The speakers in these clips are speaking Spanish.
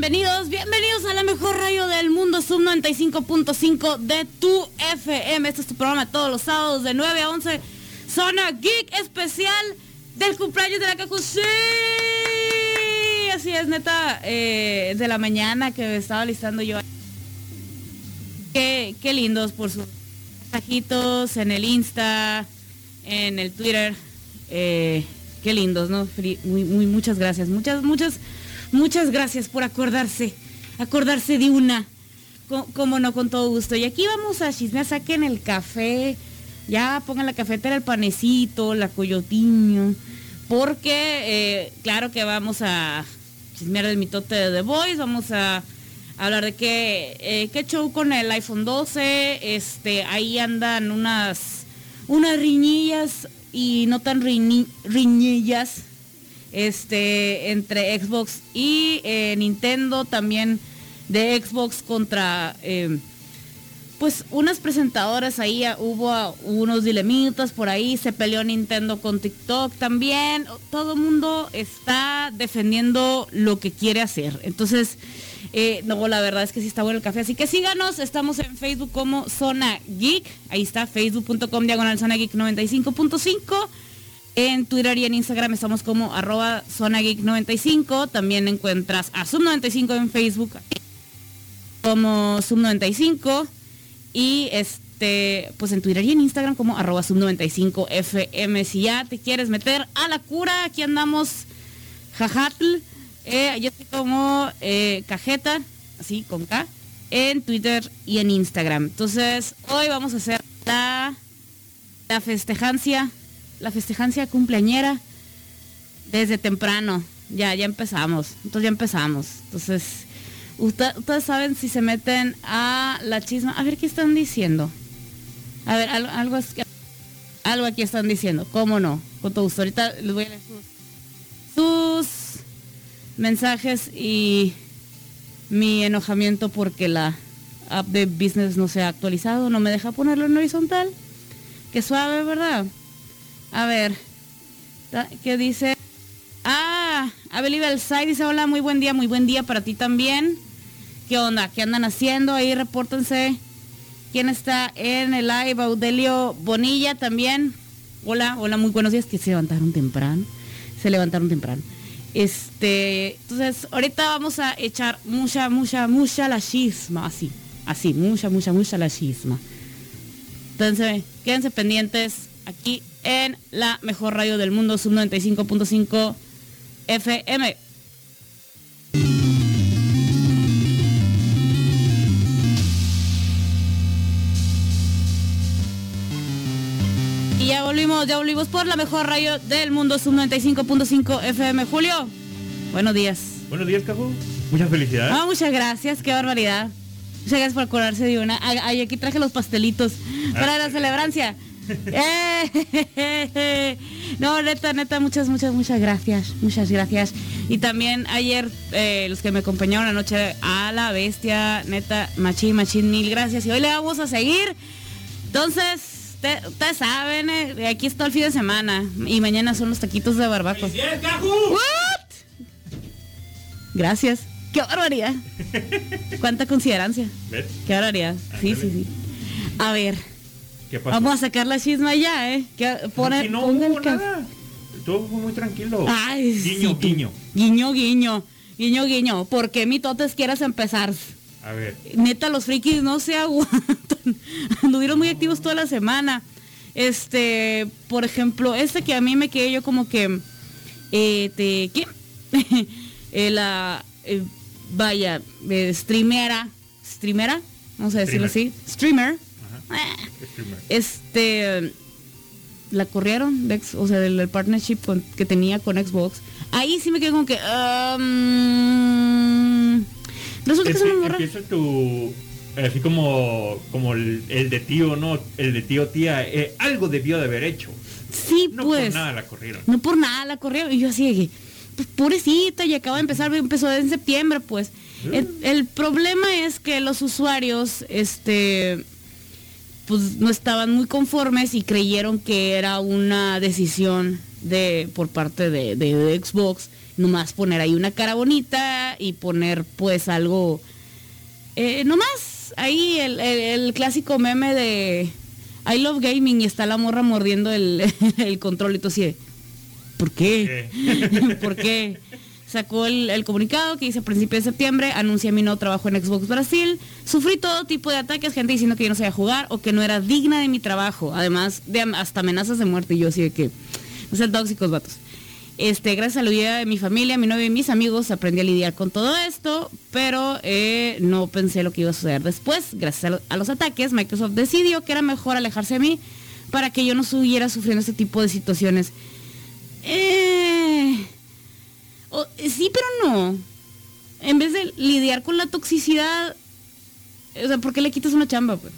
bienvenidos, bienvenidos a la mejor radio del mundo, Sub 95.5 de tu FM. Este es tu programa todos los sábados de 9 a 11. Zona Geek especial del cumpleaños de la Cacu. Sí, así es, neta, eh, de la mañana que estaba listando yo. Qué, qué lindos por sus mensajitos en el Insta, en el Twitter. Eh, qué lindos, ¿no? Muy, muy, muchas gracias. Muchas, muchas, muchas gracias por acordarse. Acordarse de una. Como no, con todo gusto. Y aquí vamos a chismear, saquen el café. Ya pongan la cafetera, el panecito, la coyotiño. Porque, eh, claro que vamos a chismear el mitote de The Voice. Vamos a hablar de qué, eh, qué show con el iPhone 12. Este, ahí andan unas, unas riñillas y no tan riñillas este, entre Xbox y eh, Nintendo, también de Xbox contra eh, pues unas presentadoras ahí, ah, hubo unos dilemitas por ahí, se peleó Nintendo con TikTok también, todo el mundo está defendiendo lo que quiere hacer. Entonces, eh, no, la verdad es que sí está bueno el café. Así que síganos, estamos en Facebook como Zona Geek. Ahí está, facebook.com diagonal Zona Geek 95.5. En Twitter y en Instagram estamos como arroba Zona Geek 95. También encuentras a Sub95 en Facebook como Sub95. Y este, pues en Twitter y en Instagram como arroba Sub95 FM. Si ya te quieres meter a la cura, aquí andamos jajatl eh, yo estoy como eh, Cajeta, así con K, en Twitter y en Instagram. Entonces, hoy vamos a hacer la, la festejancia, la festejancia cumpleañera desde temprano. Ya, ya empezamos. Entonces ya empezamos. Entonces, ustedes saben si se meten a la chisma. A ver qué están diciendo. A ver, algo, algo, algo aquí están diciendo. ¿Cómo no? Con todo gusto. Ahorita les voy a leer sus mensajes y mi enojamiento porque la app de business no se ha actualizado, no me deja ponerlo en horizontal. Qué suave, ¿verdad? A ver, ¿qué dice? Ah, Abel Side dice, hola, muy buen día, muy buen día para ti también. ¿Qué onda? ¿Qué andan haciendo? Ahí repórtense. ¿Quién está en el live? Audelio Bonilla también. Hola, hola, muy buenos días. Que se levantaron temprano. Se levantaron temprano. Este, entonces, ahorita vamos a echar mucha, mucha, mucha la chisma, así, así, mucha, mucha, mucha la chisma. Entonces, quédense pendientes aquí en la mejor radio del mundo, sub 95.5 FM. Y ya volvimos, ya volvimos por la mejor radio del mundo, sub 95.5 FM. Julio, buenos días. Buenos días, Caju. Muchas felicidades. Ah, muchas gracias, qué barbaridad. Muchas gracias por acordarse de una. Ay, aquí traje los pastelitos para la celebrancia. Eh, no, neta, neta, muchas, muchas, muchas gracias. Muchas gracias. Y también ayer, eh, los que me acompañaron anoche a la bestia, neta, machín, machín, mil gracias. Y hoy le vamos a seguir. Entonces, Ustedes saben, eh, aquí está el fin de semana y mañana son los taquitos de barbacoa. Gracias. ¡Qué barbaridad! ¿Cuánta considerancia? ¡Qué barbaridad! Sí, sí, sí. A ver. Vamos a sacar la chisma ya, ¿eh? Que pone, no, no nada. Todo fue muy tranquilo. Ay, guiño, guiño. Guiño, guiño. Guiño, guiño. ¿Por qué mi totes quieras empezar? A ver. Neta, los frikis no se aguantan. Anduvieron muy activos toda la semana. Este, por ejemplo, este que a mí me quedé yo como que, eh, te, ¿qué? Eh, la, eh, vaya, streamera, streamera, vamos a decirlo así, streamer. Este, la corrieron, o sea, del, partnership que tenía con Xbox. Ahí sí me quedé como que, um, Resulta que Empieza tu así como como el, de tío, ¿no? El de tío tía, eh, algo debió de haber hecho. Sí, no pues. por nada la corrieron. No por nada la corrieron. Y yo así de pues pobrecita, y acaba de empezar, empezó en septiembre, pues. El, el, problema es que los usuarios, este, pues no estaban muy conformes y creyeron que era una decisión de por parte de, de, Xbox. Nomás poner ahí una cara bonita y poner pues algo. Eh, nomás ahí el, clásico meme de I love gaming y está la morra mordiendo el, el control y todo así ¿Por qué? ¿Por qué? Sacó el, comunicado que dice a principios de septiembre, anuncia mi nuevo trabajo en Xbox Brasil. Sufrí todo tipo de ataques, gente diciendo que yo no sabía jugar o que no era digna de mi trabajo. Además de hasta amenazas de muerte. Y yo así de que, no sean tóxicos, vatos. Este, gracias a la ayuda de mi familia, mi novio y mis amigos, aprendí a lidiar con todo esto, pero eh, no pensé lo que iba a suceder después. Gracias a, los ataques, Microsoft decidió que era mejor alejarse de mí para que yo no siguiera sufriendo este tipo de situaciones eh, sí, pero no. En vez de lidiar con la toxicidad, o sea, ¿por qué le quitas una chamba? Pues?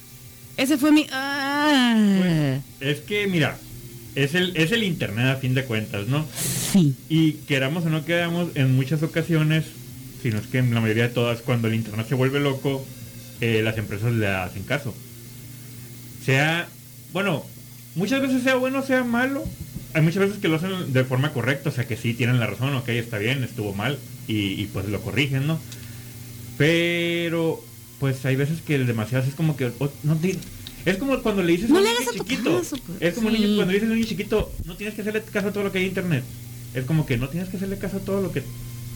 Ese fue mi... Ah. es que, mira, es el, es el Internet a fin de cuentas, ¿no? Sí. Y queramos o no queramos, en muchas ocasiones, si no es que en la mayoría de todas, cuando el Internet se vuelve loco, eh, las empresas le hacen caso. Sea, bueno, muchas veces sea bueno, sea malo, hay muchas veces que lo hacen de forma correcta, o sea que sí tienen la razón, ok, está bien, estuvo mal, y, pues lo corrigen, ¿no? Pero, pues hay veces que el demasiado es como que no es como cuando le dices a un niño chiquito. Pues. es como cuando le dices a un niño chiquito, no tienes que hacerle caso a todo lo que hay en internet. Es como que no tienes que hacerle caso a todo lo que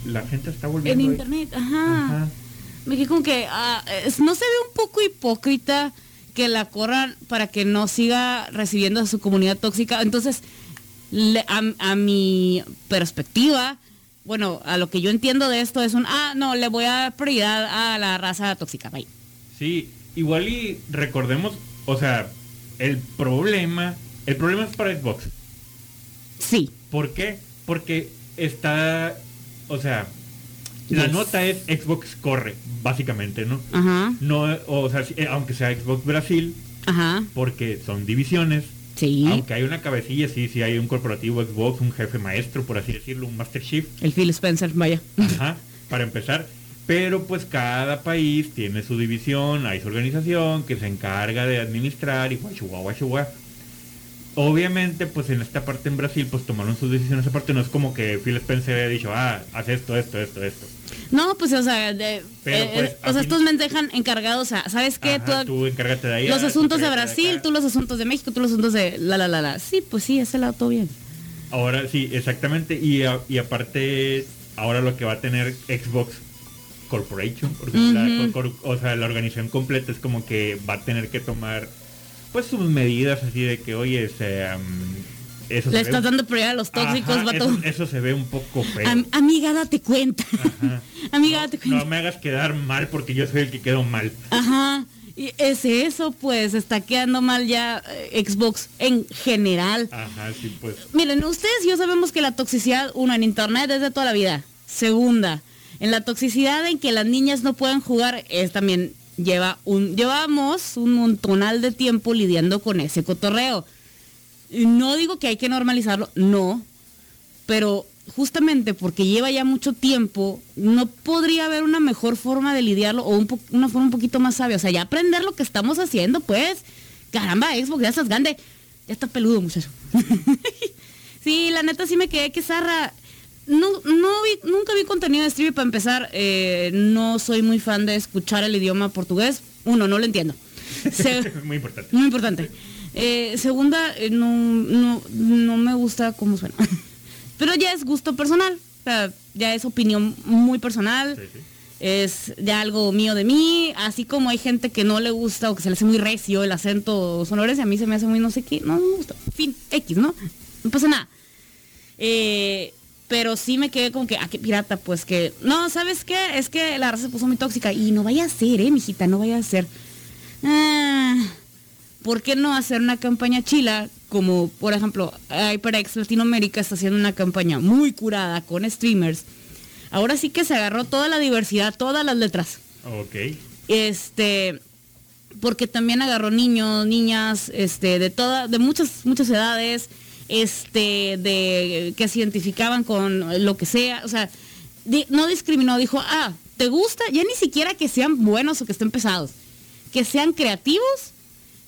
la gente está volviendo. En internet, ajá. Me quedé como que ah, no se ve un poco hipócrita que la corran para que no siga recibiendo a su comunidad tóxica. Entonces, a, mi perspectiva, bueno, a lo que yo entiendo de esto es un, ah, no, le voy a dar prioridad a la raza tóxica, bye. Sí, igual y recordemos, o sea, el problema, el problema es para Xbox. Sí. ¿Por qué? Porque está, o sea, la nota es Xbox corre, básicamente, ¿no? Ajá. No, o sea, eh, aunque sea Xbox Brasil, Ajá. porque son divisiones, Sí. Aunque hay una cabecilla, sí, sí hay un corporativo Xbox, un jefe maestro, por así decirlo, un Master Chief. El Phil Spencer, vaya. Ajá, para empezar. Pero pues cada país tiene su división, hay su organización que se encarga de administrar y chihuahua, chihuahua. Obviamente, pues en esta parte en Brasil, pues tomaron sus decisiones aparte. No es como que Phil Spencer haya dicho, ah, haz esto, esto, esto, esto. No, pues o sea, de, eh, pues, o sea, estos me dejan encargados, sea, ¿sabes qué? tú, encárgate de ahí. Los asuntos de Brasil, tú los asuntos de México, tú los asuntos de la, la, la, la. Sí, pues sí, ese lado todo bien. Ahora sí, exactamente. Y, y aparte, ahora lo que va a tener Xbox Corporation, o sea, la organización completa es como que va a tener que tomar pues sus medidas así de que, oye, este, eso Le estás dando prioridad a los tóxicos, vato. Eso, se ve un poco feo. amiga, date cuenta. amiga, date cuenta. No me hagas quedar mal porque yo soy el que quedo mal. Ajá. Y es eso, pues, está quedando mal ya eh, Xbox en general. Ajá, sí, pues. Miren, ustedes y yo sabemos que la toxicidad, uno, en internet es de toda la vida. Segunda, en la toxicidad en que las niñas no pueden jugar es también lleva un, llevamos un montonal de tiempo lidiando con ese cotorreo. No digo que hay que normalizarlo, no, pero justamente porque lleva ya mucho tiempo, no podría haber una mejor forma de lidiarlo o una forma un poquito más sabia. O sea, ya aprender lo que estamos haciendo, pues. Caramba, Xbox, ya estás grande. Ya está peludo, muchacho. sí, la neta sí me quedé que zarra no, no vi, nunca vi contenido de streaming para empezar. Eh, no soy muy fan de escuchar el idioma portugués. Uno, no lo entiendo. muy importante. Muy importante. Eh, segunda, eh, no, no, no, me gusta cómo suena. Pero ya es gusto personal. O sea, ya es opinión muy personal. Es ya algo mío de mí. Así como hay gente que no le gusta o que se le hace muy recio el acento sonoro, y a mí se me hace muy no sé qué. No, no me gusta. Fin, X, ¿no? No pasa nada. Eh, pero sí me quedé como que, ah, qué pirata, pues que, no, ¿sabes qué? Es que la raza se puso muy tóxica y no vaya a ser, eh, mijita, no vaya a ser. Ah, ¿Por qué no hacer una campaña chila? Como, por ejemplo, HyperX Latinoamérica está haciendo una campaña muy curada con streamers. Ahora sí que se agarró toda la diversidad, todas las letras. Ok. Este, porque también agarró niños, niñas, este, de todas, de muchas, muchas edades este, de que se identificaban con lo que sea, o sea, no discriminó, dijo, ah, ¿te gusta? Ya ni siquiera que sean buenos o que estén pesados, que sean creativos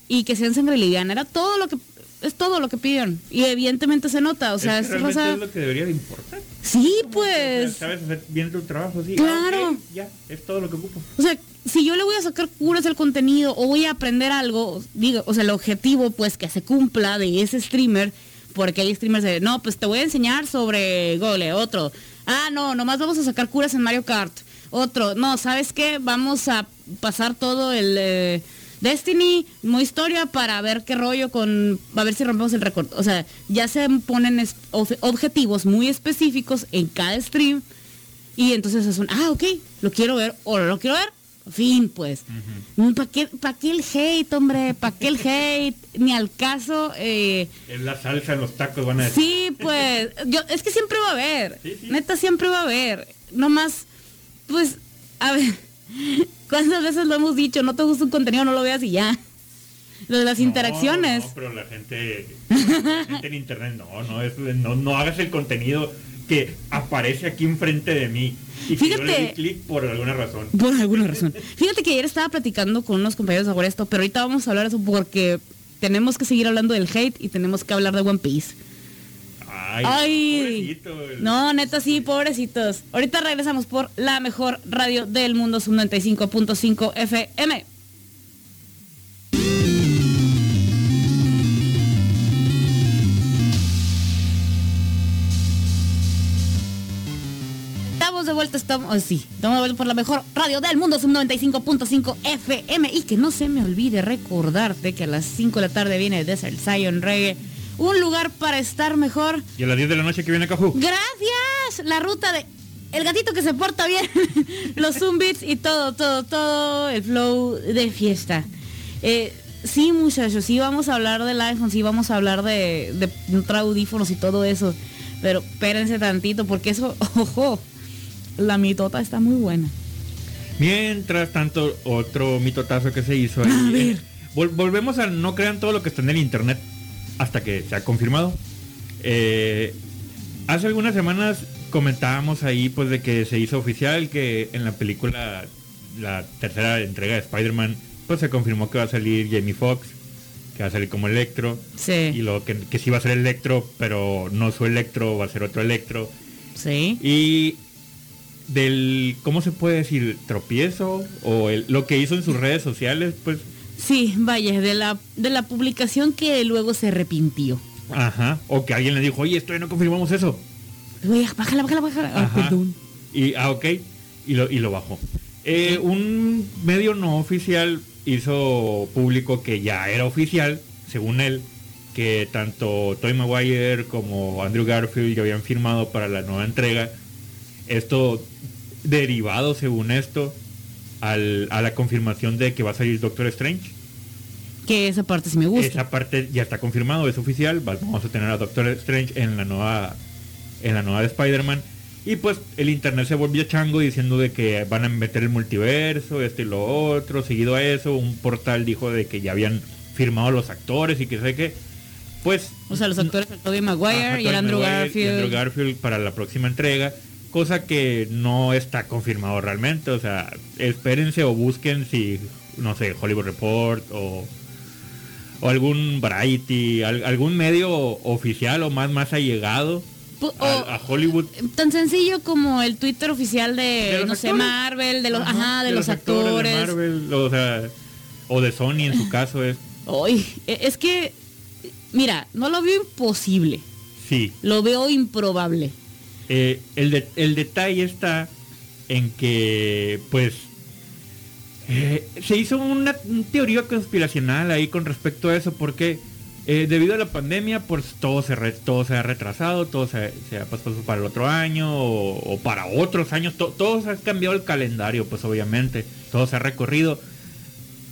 y que sean sangre liviana, era todo lo que es todo lo que pidieron. Y evidentemente se nota, o sea, es, es, que realmente raza- es lo que debería de importar. Sí, pues. Sabes hacer bien tu trabajo, sí. Claro. Ah, ya, es todo lo que ocupo. O sea, si yo le voy a sacar curas al contenido o voy a aprender algo, digo, o sea, el objetivo pues que se cumpla de ese streamer, porque hay streamers de, no, pues te voy a enseñar sobre Gole, otro. Ah, no, nomás vamos a sacar curas en Mario Kart. Otro, no, ¿sabes qué? Vamos a pasar todo el eh, Destiny, modo historia, para ver qué rollo con, a ver si rompemos el récord. O sea, ya se ponen objetivos muy específicos en cada stream y entonces es un, ah, ok, lo quiero ver o no lo quiero ver. Fin, pues. ¿Para qué, pa' qué el hate, hombre? ¿Para qué el hate? Ni al caso. eh, Es la salsa en los tacos, van a decir. sí, pues. Yo, es que siempre va a haber. Sí, sí. Neta, siempre va a haber. Nomás, pues, a ver. ¿Cuántas veces lo hemos dicho? No te gusta un contenido, no lo veas y ya. Lo de las No, interacciones. No, pero la gente, la gente en internet, no, no, es, no, no hagas el contenido que aparece aquí enfrente de mí. Y que yo le Fíjate. di clic por alguna razón. Por alguna razón. Fíjate que ayer estaba platicando con unos compañeros sobre esto, pero ahorita vamos a hablar de eso porque tenemos que seguir hablando del hate y tenemos que hablar de One Piece. Ay, Ay. No, neta sí, pobrecitos. Ahorita regresamos por la mejor radio del mundo, Sub 95.5 FM. De vuelta, estamos, oh, sí, estamos de vuelta por la mejor radio del mundo, Sub 95.5 FM. Y que no se me olvide recordarte que a las 5 de la tarde viene Desert Zion Reggae, un lugar para estar mejor. Y a las 10 de la noche que viene Cajú. Gracias. La ruta de el gatito que se porta bien, los zumbits y todo, todo, todo el flow de fiesta. Eh, sí, muchachos, sí vamos a hablar del iPhone, sí vamos a hablar de, de audífonos y todo eso. Pero espérense tantito, porque eso, ojo, la mitota está muy buena. Mientras tanto, otro mitotazo que se hizo ahí. A ver. eh, vol- volvemos a no crean todo lo que está en el internet hasta que se ha confirmado. Eh, hace algunas semanas comentábamos ahí pues de que se hizo oficial que en la película, la tercera entrega de Spider-Man, pues se confirmó que va a salir Jamie Foxx, que va a salir como Electro. Y Sí, luego que, que sí va a ser Electro, pero no su Electro, va a ser otro Electro. sí. Y del, ¿cómo se puede decir? Tropiezo o el- lo que hizo en sus redes sociales, pues, Sí, vaya, de la, de la publicación que luego se arrepintió. ajá. O que alguien le dijo, oye, esto no confirmamos eso. Oye, bájala, bájala, bájala. Ajá. perdón. Y, ah, ok. Y lo, y lo bajó. Eh, un medio no oficial hizo público que ya era oficial, según él, que tanto Toy Maguire como Andrew Garfield ya habían firmado para la nueva entrega. Esto derivado, según esto, al- a la confirmación de que va a salir Doctor Strange. Que esa parte sí me gusta. Esa parte ya está confirmado, es oficial. va- Vamos a tener a Doctor Strange en la nueva en la nueva de Spider-Man. Y pues el internet se volvió chango diciendo de que van a meter el multiverso, esto y lo otro. Seguido a eso, un portal dijo de que ya habían firmado los actores y que sé qué. Pues O sea, los actores Tobey Maguire Ajá, y Andrew Maguire Garfield. y Andrew Garfield para la próxima entrega, cosa que no está confirmado realmente, o sea, espérense o busquen si, no sé, Hollywood Report o, o algún Variety, al- algún medio oficial o más más allegado a, Hollywood. Tan sencillo como el Twitter oficial de, no sé. Marvel, de los, Ajá, ajá, de, los, actores. de Marvel, o sea, o de Sony en su caso es, Ay, e- es que, mira, no lo veo imposible, sí. lo veo improbable. Eh, el, de- el detalle está en que, pues, eh, se hizo una, un teoría conspiracional ahí con respecto a eso, porque eh, debido a la pandemia, pues todo se, re- todo se ha retrasado, todo se, se ha pasado para el otro año o, o para otros años, to- todo se ha cambiado el calendario, pues obviamente, todo se ha recorrido.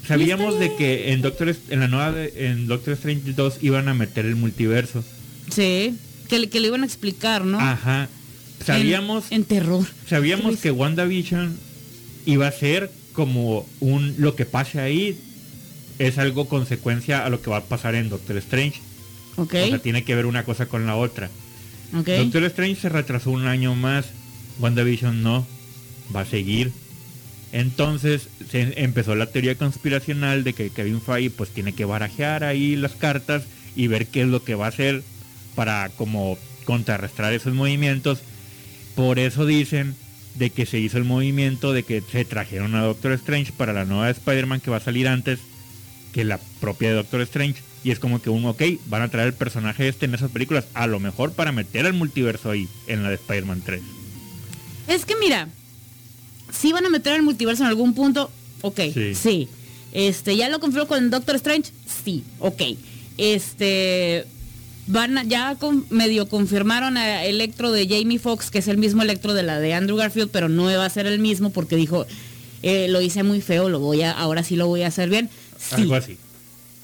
Sabíamos de que en Doctor en la nueva de- en Doctor Strange 2 iban a meter el multiverso. Sí, que, le- que le iban a explicar, ¿no? Ajá. Sabíamos En, en terror. Sabíamos que WandaVision iba a ser como un lo que pase ahí es algo consecuencia a lo que va a pasar en Doctor Strange. Ok, O sea, tiene que ver una cosa con la otra. ok. Doctor Strange se retrasó un año más, WandaVision no, va a seguir. Entonces se empezó la teoría conspiracional de que Kevin Feige pues tiene que barajear ahí las cartas y ver qué es lo que va a hacer para como contrarrestar esos movimientos. Por eso dicen de que se hizo el movimiento de que se trajeron a Doctor Strange para la nueva Spider-Man que va a salir antes que la propia de Doctor Strange. Y es como que un, ok, van a traer el personaje este en esas películas, a lo mejor para meter al multiverso ahí, en la de Spider-Man 3. Es que mira, si van a meter el multiverso en algún punto, ok, sí. Este, ¿ya lo confirmó con Doctor Strange? Sí, ok. Este, van ya medio confirmaron a Electro de Jamie Foxx, que es el mismo Electro de la de Andrew Garfield, pero no va a ser el mismo porque dijo, eh, lo hice muy feo, lo voy a, ahora sí lo voy a hacer bien. Algo así.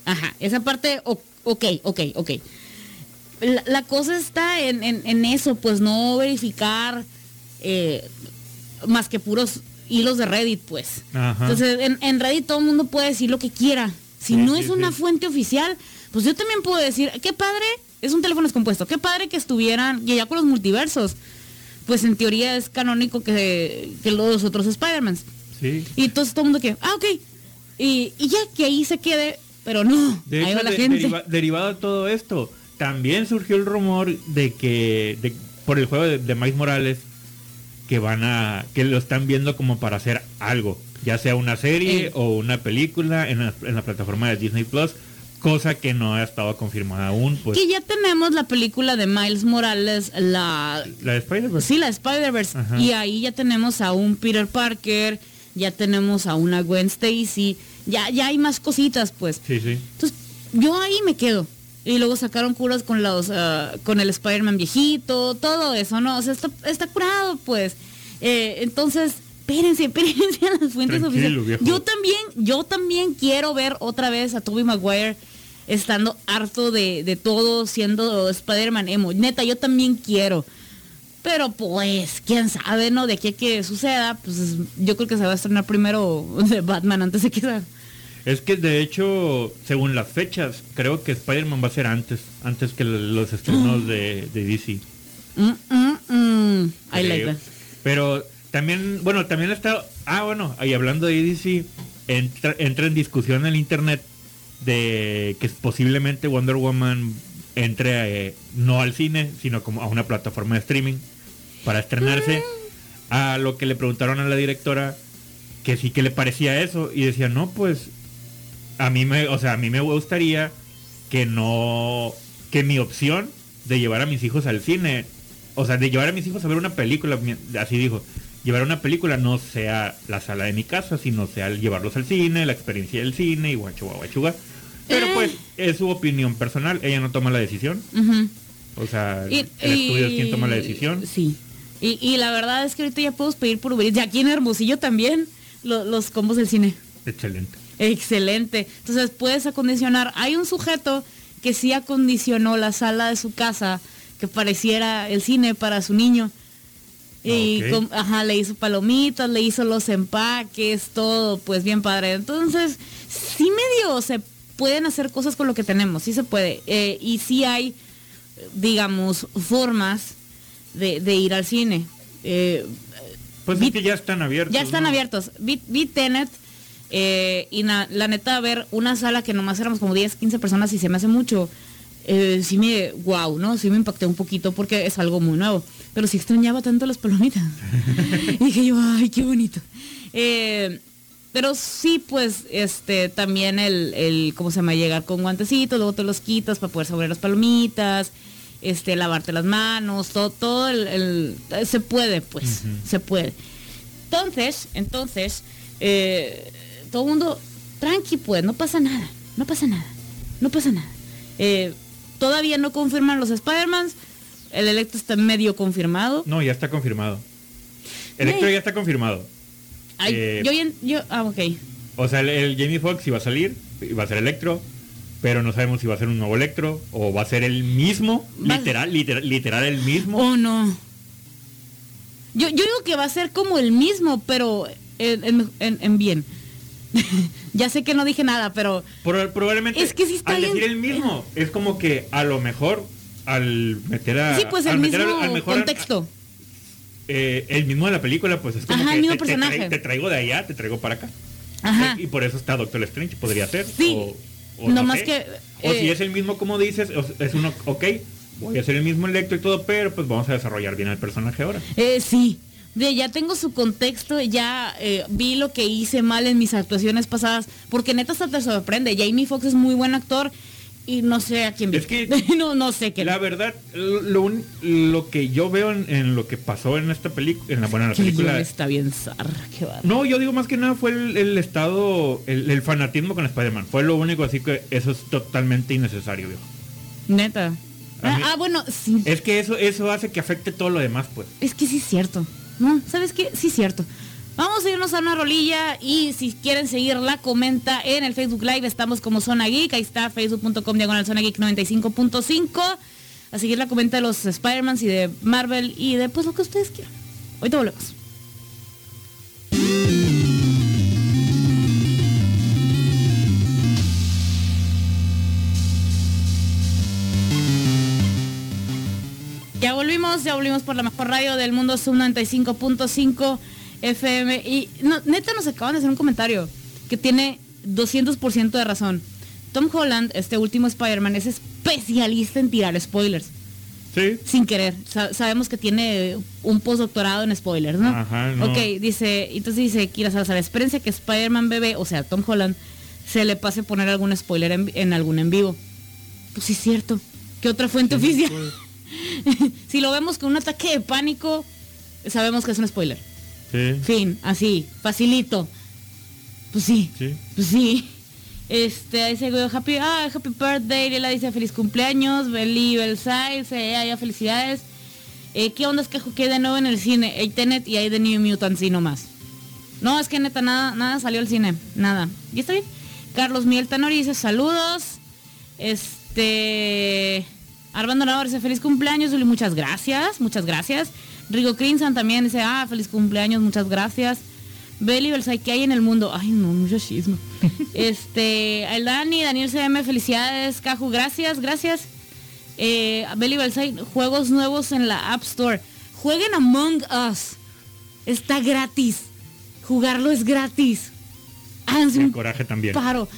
Ajá, esa parte, ok, ok, ok. La, cosa está en, eso, pues no verificar eh, más que puros hilos de Reddit, pues. Entonces, en, Reddit todo el mundo puede decir lo que quiera. Si no es una fuente oficial, pues yo también puedo decir, qué padre, es un teléfono descompuesto, qué padre que estuvieran, y ya con los multiversos, pues en teoría es canónico que, que los otros Spider-Mans. Sí. Y entonces todo el mundo que, ah, ok. Y, ya que ahí se quede, pero no, de ahí va la gente. derivado de todo esto, también surgió el rumor de que, de, por el juego de, de Miles Morales, que van a, que lo están viendo como para hacer algo, ya sea una serie o una película en la, en la plataforma de Disney Plus cosa que no ha estado confirmada aún. Pues. Que ya tenemos la película de Miles Morales, la... La de Spider-Verse. Sí, la Spider-Verse. Y ahí ya tenemos a un Peter Parker, ya tenemos a una Gwen Stacy, ya, ya hay más cositas, pues. Sí, sí. Entonces, yo ahí me quedo. Y luego sacaron curas con los ah, con el Spider-Man viejito, todo eso, ¿no? O sea, está, curado, pues. Eh, entonces, espérense, espérense a las fuentes oficiales. Yo también, yo también quiero ver otra vez a Tobey Maguire estando harto de, todo, siendo Spider-Man emo. Neta, yo también quiero. Pero pues, quién sabe, ¿no? De aquí a que suceda, pues yo creo que se va a estrenar primero de Batman antes de que Es que de hecho, según las fechas, creo que Spider-Man va a ser antes, antes que los estrenos de, DC. Mm, mm, mm. I like that. Pero también, bueno, también está, ah, bueno, ahí hablando de DC, entra, entra en discusión en el internet de que posiblemente Wonder Woman entre eh, no al cine, sino como a una plataforma de streaming para estrenarse. A lo que le preguntaron a la directora que sí que le parecía eso y decía, "No, pues a mí me, o sea, a mí me gustaría que no que mi opción de llevar a mis hijos al cine, o sea, de llevar a mis hijos a ver una película, así dijo, llevar una película no sea la sala de mi casa, sino sea llevarlos al cine, la experiencia del cine y guachuga, guachuga. Pero pues es su opinión personal, ella no toma la decisión. O sea, el estudio es quien toma la decisión. Sí. Y, la verdad es que ahorita ya puedo pedir por Uber. Y aquí en Hermosillo también los combos del cine. Excelente. Excelente. Entonces puedes acondicionar. Hay un sujeto que sí acondicionó la sala de su casa que pareciera el cine para su niño. Y ajá, le hizo palomitas, le hizo los empaques, todo, pues bien padre. Entonces, sí medio se pueden hacer cosas con lo que tenemos, sí se puede. Eh, y sí hay, digamos, formas de, ir al cine. Eh, pues es que ya están abiertos. Ya están abiertos. Vi, Tenet eh, y la neta, a ver, una sala que nomás éramos como 10, 15 personas y se me hace mucho. sí me, wow, ¿no? Sí me impacté un poquito porque es algo muy nuevo. Pero sí extrañaba tanto las palomitas. y dije yo, ay, qué bonito. Eh, pero sí, pues, este, también el, el, ¿cómo se llama? Llegar con guantecitos, luego te los quitas para poder saber las palomitas, este, lavarte las manos, todo, todo el, se puede, pues, se puede. Entonces, entonces, eh, todo el mundo, tranqui, pues, no pasa nada, no pasa nada, no pasa nada. Eh, todavía no confirman los Spider-Mans, el Electro está medio confirmado. No, ya está confirmado. Electro ya está confirmado. Eh, yo, yo, ah, ok. O sea, el, Jamie Foxx iba a salir, iba a ser Electro, pero no sabemos si va a ser un nuevo Electro o va a ser el mismo, literal, literal, literal el mismo. Oh, no. Yo, yo digo que va a ser como el mismo, pero en, bien. ya sé que no dije nada, pero... probablemente... Es que sí está Al decir el mismo, es como que a lo mejor al meter a... Sí, pues el mismo contexto. Eh, el mismo de la película, pues es como que te, traigo de allá, te traigo para acá. Y por eso está Doctor Strange, podría ser. Sí. O No más sé. que, O si eh, es el mismo como dices, es uno, ok, voy a hacer el mismo electro y todo, pero pues vamos a desarrollar bien el personaje ahora. Eh, sí. De, ya tengo su contexto, ya eh, vi lo que hice mal en mis actuaciones pasadas, porque neta hasta te sorprende. Jamie Foxx es muy buen actor y no sé a quién vi. Es que- no, no sé qué. La verdad, lo, un- lo que yo veo en, en lo que pasó en esta película, en la buena película. Está bien qué. No, yo digo más que nada fue el, el estado, el, el fanatismo con Spider-Man. Fue lo único, así que eso es totalmente innecesario, viejo. Neta. Ah, ah, bueno, sí. Es que eso, eso hace que afecte todo lo demás, pues. Es que sí es cierto. No, ¿sabes qué? Sí es cierto. Vamos a irnos a una rolilla y si quieren seguirla, comenta en el Facebook Live. Estamos como Zona Geek. Ahí está facebook.com diagonal Zona Geek 95.5. A seguir la comenta de los Spider-Mans y de Marvel y de pues lo que ustedes quieran. Ahorita volvemos. Ya volvimos, ya volvimos por la mejor radio del mundo, Zoom 95.5 FM. Y no, neta nos acaban de hacer un comentario que tiene 200% de razón. Tom Holland, este último Spider-Man, es especialista en tirar spoilers. Sí. Sin querer. Sa- sabemos que tiene un postdoctorado en spoilers, ¿no? Ajá, no. Ok, dice, entonces dice Kira Salazar, experiencia que Spider-Man bebé, o sea, Tom Holland, se le pase poner algún spoiler en, en algún en vivo. Pues sí es cierto. ¿Qué otra fuente oficial? si lo vemos con un ataque de pánico, sabemos que es un spoiler. Sí. Fin, así, facilito. Pues sí, Sí. pues sí. Este, dice güey, happy, ah, happy birthday, Lela dice feliz cumpleaños, Beli ah, ya felicidades. Eh, ¿Qué onda es que que de nuevo en el cine? Hay Tenet y hay The New Mutants y no más. No, es que neta, nada, nada salió al cine, nada. ¿Y está bien? Carlos Miel Tanori dice saludos. Este. Armando Navarro dice feliz cumpleaños, Uli, muchas gracias, muchas gracias. Rigo Crimson también dice, ah, feliz cumpleaños, muchas gracias. Beli Belsay, ¿qué hay en el mundo? Ay, no, mucho chisme. este, el Dani, Daniel CM, felicidades. Caju, gracias, gracias. Eh, Beli Belsay, juegos nuevos en la App Store. Jueguen Among Us. Está gratis. Jugarlo es gratis. Háganse El un coraje también. paro.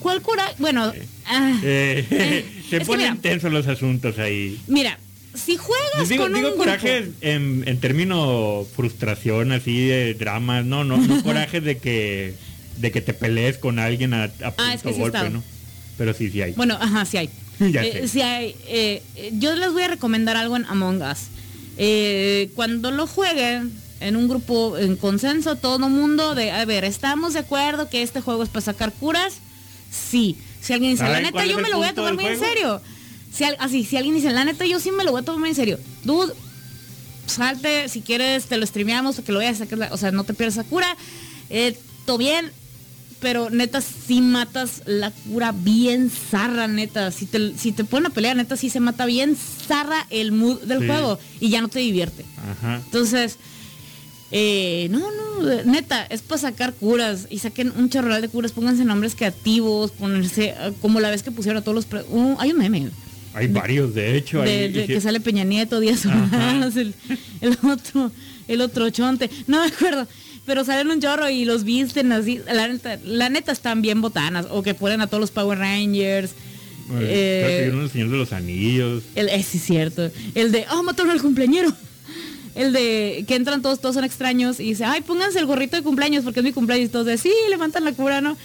¿Cuál coraje? Bueno, ah, Eh, se Es que ponen mira. tensos los asuntos ahí. mira, si juegas Digo, con digo un coraje grupo- en, en términos frustración, así de dramas, no, no, no coraje de que de que te pelees con alguien a, a punto Ah, es que sí he golpe. ¿no? Pero sí, sí hay. Bueno, ajá, sí hay. Eh, sí hay. eh, yo les voy a recomendar algo en Among Us. Eh, cuando lo jueguen en un grupo en consenso, todo mundo de, a ver, ¿estamos de acuerdo que este juego es para sacar curas? Sí. Si alguien dice, la ¿Saben neta, yo me lo voy a punto tomar muy en serio. Si, así, si alguien dice, la neta, yo sí me lo voy a tomar en serio. Dude, salte, si quieres, te lo streameamos, que lo vayas a sacar, la- o sea, no te pierdas la cura. Eh, todo bien, pero neta sí matas la cura bien zarra, neta. Si te, si te ponen a pelear, neta sí se mata bien zarra el mood del Sí. juego y ya no te divierte. Ajá. Entonces, eh, no, no, neta, es para sacar curas y saquen un chorral de curas, pónganse nombres creativos, ponerse, eh, como la vez que pusieron a todos los... uh, hay un meme Hay varios, de hecho. de, hay- de que sale Peña Nieto, Díaz Ordaz, el, el otro, el otro chonte, no me acuerdo, pero salen un chorro y los visten así, la neta, la neta están bien botanas, o que ponen a todos los Power Rangers, Bueno, eh, el Señor de los Anillos. el, eh, sí cierto, el de, oh, mataron al cumpleañero, el de que entran todos, todos son extraños y dice, ay, pónganse el gorrito de cumpleaños porque es mi cumpleaños, y todos de, sí, levantan la cura, ¿no?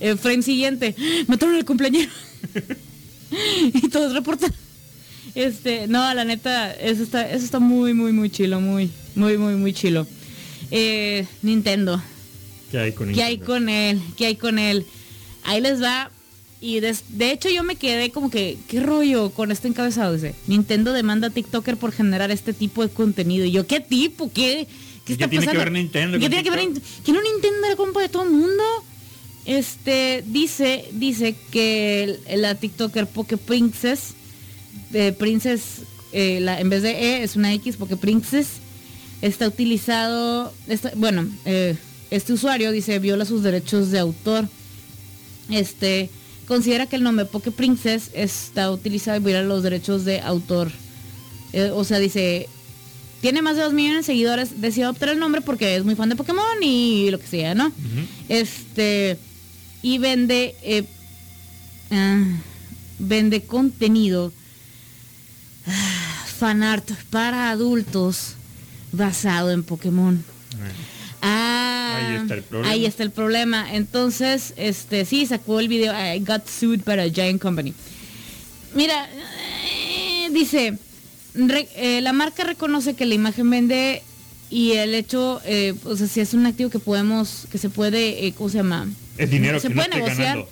Eh, frame siguiente, mataron al cumpleañero. y todos reportan. Este, no, la neta, eso está, eso está muy, muy, muy chilo, muy, muy, muy, muy chilo. Eh, Nintendo, ¿Qué hay con ¿qué hay Nintendo? con él? ¿Qué hay con él? Ahí les va. Y des- de hecho yo me quedé como que, ¿qué rollo con este encabezado? Dice, Nintendo demanda a TikToker por generar este tipo de contenido. Y yo, ¿qué tipo? ¿Qué, qué ¿Y qué tiene que ver Nintendo ¿Qué tiene que ver TikTok? Nint- ¿Que no Nintendo era compa de todo el mundo? Este, dice, dice que la TikToker Poke Princess, de Princess, eh, la, en vez de E es una X, Poke Princess, está utilizado, está- bueno, eh, este usuario dice viola sus derechos de autor. Este, considera que el nombre Poke Princess está utilizado y viola los derechos de autor. Eh, o sea, dice, tiene más de 2 millones de seguidores, decidió adoptar el nombre porque es muy fan de Pokémon y lo que sea, ¿no? Este, y vende eh, ah, vende contenido ah, fanart para adultos basado en Pokémon. Ah, Ahí está el problema. ahí está el problema. Entonces, este, sí, sacó el video I got sued by a giant company. Mira, eh, dice, re- eh, la marca reconoce que la imagen vende y el hecho, eh, o sea, si es un activo que podemos, que se puede, ¿cómo se llama? Es dinero se que puede negociar. ganando.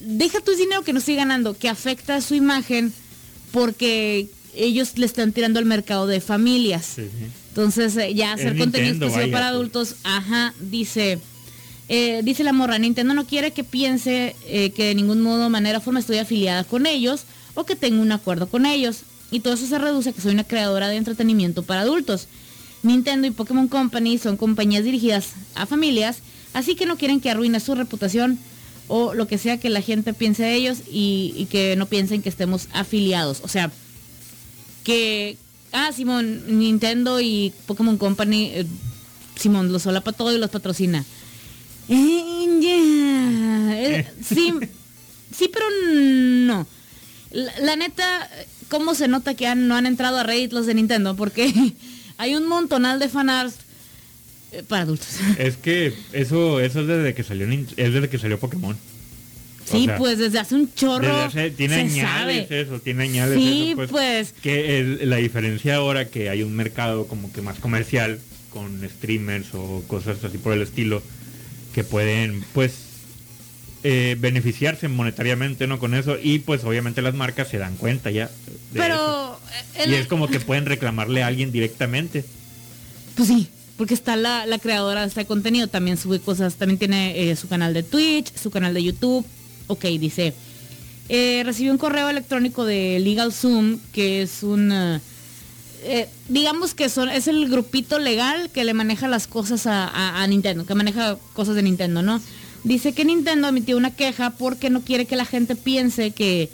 Deja tu dinero que no estoy ganando, que afecta a su imagen porque ellos le están tirando al mercado de familias. Sí, sí. Entonces, eh, ya hacer contenido exclusivo para pues. adultos, ajá, dice, eh, dice la morra, Nintendo no quiere que piense eh, que de ningún modo, manera, forma estoy afiliada con ellos o que tengo un acuerdo con ellos. Y todo eso se reduce a que soy una creadora de entretenimiento para adultos. Nintendo y Pokémon Company son compañías dirigidas a familias, así que no quieren que arruine su reputación o lo que sea que la gente piense de ellos y, y que no piensen que estemos afiliados. O sea, que, ah, Simón, Nintendo y Pokémon Company, eh, Simón los solapa todo y los patrocina. Eh, eh, sí, sí, pero no. La, la neta, ¿cómo se nota que han- no han entrado a Reddit los de Nintendo? Porque hay un montonal de fanarts para adultos. Es que eso, eso es desde que salió es desde que salió Pokémon. O Sí, sea, pues desde hace un chorro. desde hace- tiene se añales sabe. eso, tiene añales Sí, eso, pues. Que la diferencia ahora que hay un mercado como que más comercial con streamers o cosas así por el estilo que pueden pues eh, beneficiarse monetariamente no con eso y pues obviamente las marcas se dan cuenta ya. Pero. eh, y es como que pueden reclamarle a alguien directamente Pues sí, porque está la, la creadora de este contenido, también sube cosas, también tiene eh, su canal de Twitch, su canal de YouTube. Ok, dice, eh, recibí un correo electrónico de LegalZoom, que es un, eh, eh, digamos que son, es el grupito legal que le maneja las cosas a, Nintendo, que maneja cosas de Nintendo, ¿no? Dice que Nintendo emitió una queja porque no quiere que la gente piense que,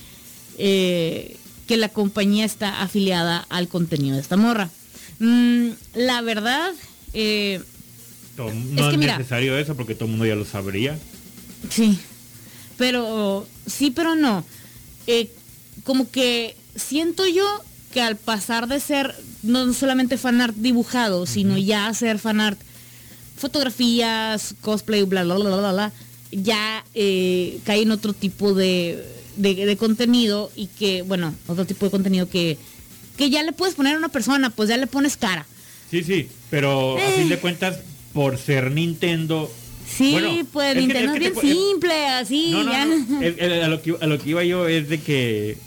que la compañía está afiliada al contenido de esta morra. Mm, la verdad, eh, no es, que mira- necesario eso porque todo el mundo ya lo sabría sí, pero sí, pero no. Eh, como que siento yo que al pasar de ser no solamente fanart dibujado, sino ya hacer fanart fotografías, cosplay, bla, bla, bla, bla, bla, ya eh, cae en otro tipo de, de, de contenido y que, bueno, otro tipo de contenido que, que ya le puedes poner a una persona, pues ya le pones cara. Sí, sí, pero a fin de cuentas, por ser Nintendo. Sí, bueno, pues que- Nintendo es te bien es- simple, así, No, no, ya. no, es- es- a, lo que, a lo que iba yo es de que.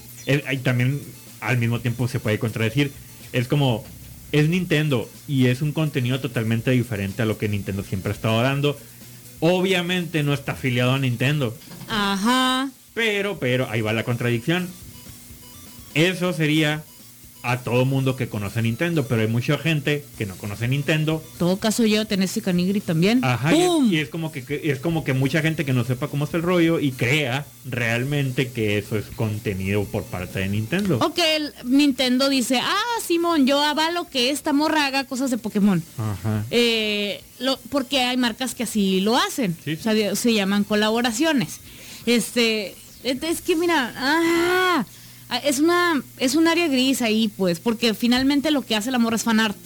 también al mismo tiempo se puede contradecir. Es como. Es Nintendo y es un contenido totalmente diferente a lo que Nintendo siempre ha estado dando. Obviamente no está afiliado a Nintendo. Ajá. Pero, pero, ahí va la contradicción. Eso sería a todo mundo que conoce Nintendo, pero hay mucha gente que no conoce Nintendo. todo caso yo Tennessee Canigri también. Ajá, y es, es como que que- es como que mucha gente que no sepa cómo está el rollo y crea realmente que eso es contenido por parte de Nintendo. Ok, el Nintendo dice, ah, Simón, yo avalo que esta morra haga cosas de Pokémon. Ajá. Eh, lo- porque hay marcas que así lo hacen. Sí. O sea, se llaman colaboraciones. Este, es es que mira, ah, es una, es un área gris ahí, pues, porque finalmente lo que hace la morra es fanart.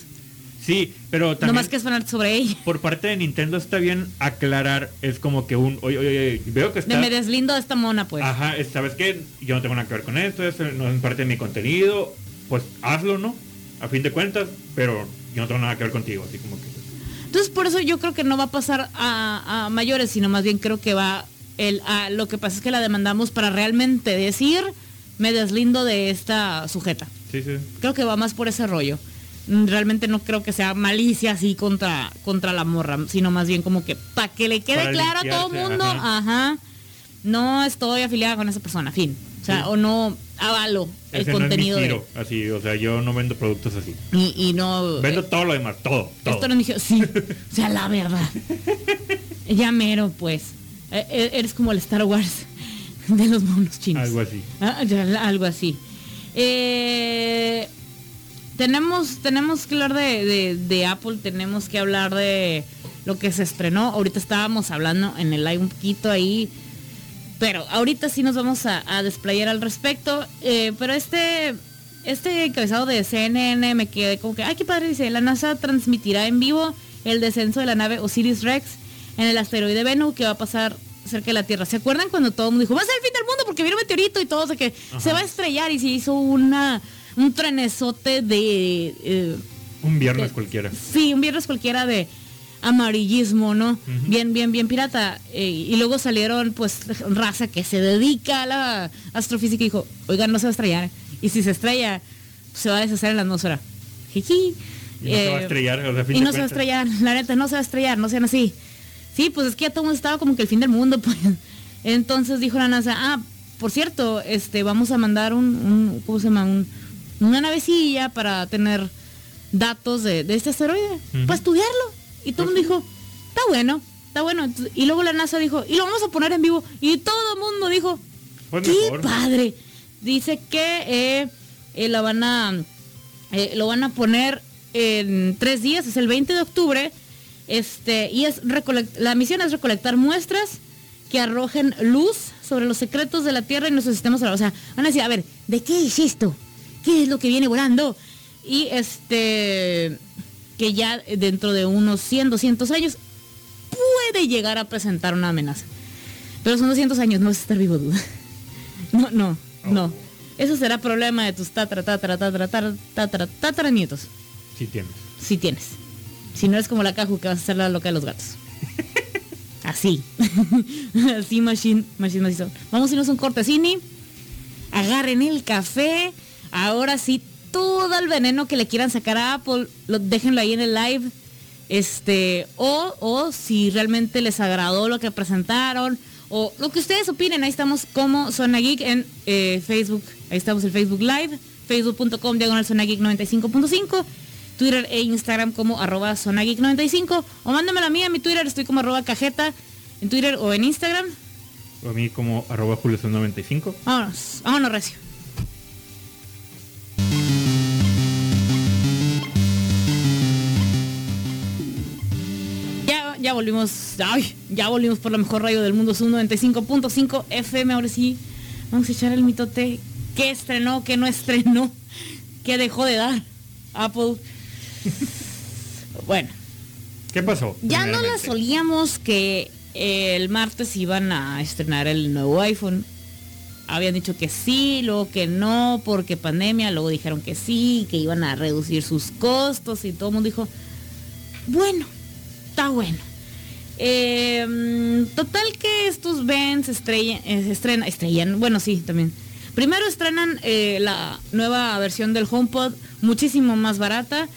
Sí, pero No también más que es fanart sobre ella. por parte de Nintendo está bien aclarar, es como que un, oye, oye, oye, veo que está... me deslindo de esta mona, pues. Ajá, es- ¿sabes qué? Yo no tengo nada que ver con esto, esto no es parte de mi contenido, pues hazlo, ¿no? A fin de cuentas, pero yo no tengo nada que ver contigo, así como que... Entonces por eso yo creo que no va a pasar a, a mayores, sino más bien creo que va el a, lo que pasa es que la demandamos para realmente decir me deslindo de esta sujeta. Sí, sí. Creo que va más por ese rollo. Mm, Realmente no creo que sea malicia así contra, contra la morra, sino más bien como que para que le quede Para claro a todo limpiarse, mundo, ajá. ajá. no estoy afiliada con esa persona, fin. O sea, Sí. o no avalo el Ese no es mi contenido de giro, así, o sea, yo no vendo productos así. y, y no Vendo todo lo demás, todo, todo. Esto no me dijo, sí, o sea, la verdad. Ya mero, pues. Eh, eh, Eres como el Star Wars de los monos chinos. Algo así. Ah, algo así. Eh, tenemos, tenemos que hablar de, de- de Apple, tenemos que hablar de lo que se estrenó. Ahorita estábamos hablando en el live un poquito ahí. Pero ahorita sí nos vamos a, a desplayar al respecto. Eh, pero este, este encabezado de CNN me quedé como que, ay, qué padre, dice, la NASA transmitirá en vivo el descenso de la nave Osiris Rex en el asteroide Bennu que va a pasar cerca de la Tierra. ¿Se acuerdan cuando todo el mundo dijo, va a ser el fin del mundo porque viene un meteorito y todo, o sea que se va a estrellar y se hizo una un trenesote de... eh, Un viernes cualquiera. Sí, un viernes cualquiera de amarillismo, ¿no? Bien, bien, bien pirata. Eh, y luego salieron, pues, raza que se dedica a la astrofísica y dijo, oigan, no se va a estrellar. Y si se estrella, se va a deshacer en la atmósfera. Jiji. Y no se va a Eh, estrellar, o sea, y no se va a estrellar, la neta, no se va a estrellar, no sean así. Sí, pues es que ya todo estaba como que el fin del mundo, pues. Entonces dijo la NASA, ah, por cierto, este, vamos a mandar un, un ¿cómo se llama? Un- una navecilla para tener datos de, de este asteroide, Ujú. para estudiarlo. Y todo el mundo dijo, está bueno, está bueno. Y luego la NASA dijo, y lo vamos a poner en vivo. Y todo el mundo dijo, Pues qué mejor. padre. Dice que eh, eh, la van a, eh, lo van a poner en tres días, es el 20 de octubre. Este, y es la misión es recolectar muestras que arrojen luz sobre los secretos de la Tierra y nuestro sistema solar. O sea, van a decir, a ver, ¿de qué es esto? ¿Qué es lo que viene volando? Y este, que ya dentro de unos 100, 200 años puede llegar a presentar una amenaza. Pero son 200 años, no vas a estar vivo, duda. No, no, no. Eso será problema de tus tatara, tatara, tatara, tatara, tatara, tatara nietos. Sí tienes. Si tienes. Si no eres como la caju que vas a ser la loca de los gatos. Así. Así, machine, machine macizo. Vamos a irnos a un cortecini. Agarren el café. Ahora sí, todo el veneno que le quieran sacar a Apple, lo, déjenlo ahí en el live. Este, o, o si realmente les agradó lo que presentaron, o lo que ustedes opinen, ahí estamos como Zona Geek en eh, Facebook, ahí estamos en Facebook Live, facebook.com diagonal Zona Geek 95.5, Twitter e Instagram como arroba Zona Geek 95, o mándamela a mí a mi Twitter, estoy como arroba cajeta en Twitter o en Instagram. O a mí como arroba julio95. Vámonos, vámonos recio. Ya, ya volvimos, ay, ya volvimos por la mejor radio del mundo, Zoom 95.5 FM, ahora sí, vamos a echar el mitote, ¿qué estrenó, qué no estrenó, qué dejó de dar Apple? bueno, ¿Qué pasó? ya no la solíamos que el martes iban a estrenar el nuevo iPhone. Habían dicho que sí, luego que no, porque pandemia, luego dijeron que sí, que iban a reducir sus costos y todo el mundo dijo, bueno, está bueno. Eh, mm, total que estos Vans estrella, eh, estrena, estrellan, bueno sí, también. Primero estrenan eh, la nueva versión del HomePod, muchísimo más barata,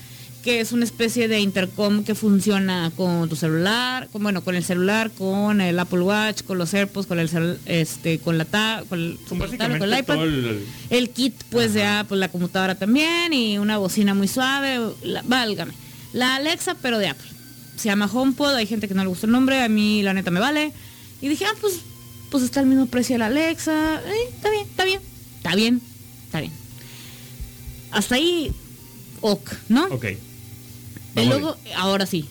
que es una especie de intercom que funciona con tu celular, con, bueno, con el celular, con el Apple Watch, con los AirPods, con el cel- este, con la ta- con, el- Con con la tablet, con el básicamente iPad el... el kit pues de Apple, la computadora también y una bocina muy suave, la- válgame. La Alexa pero de Apple. Se llama HomePod, hay gente que no le gusta el nombre, a mí la neta me vale. Y dije, ah, pues, pues está al mismo precio de la Alexa, eh, está bien, está bien, está bien, está bien. Hasta ahí, ok, ¿no? Ok. Vamos luego, ahora sí,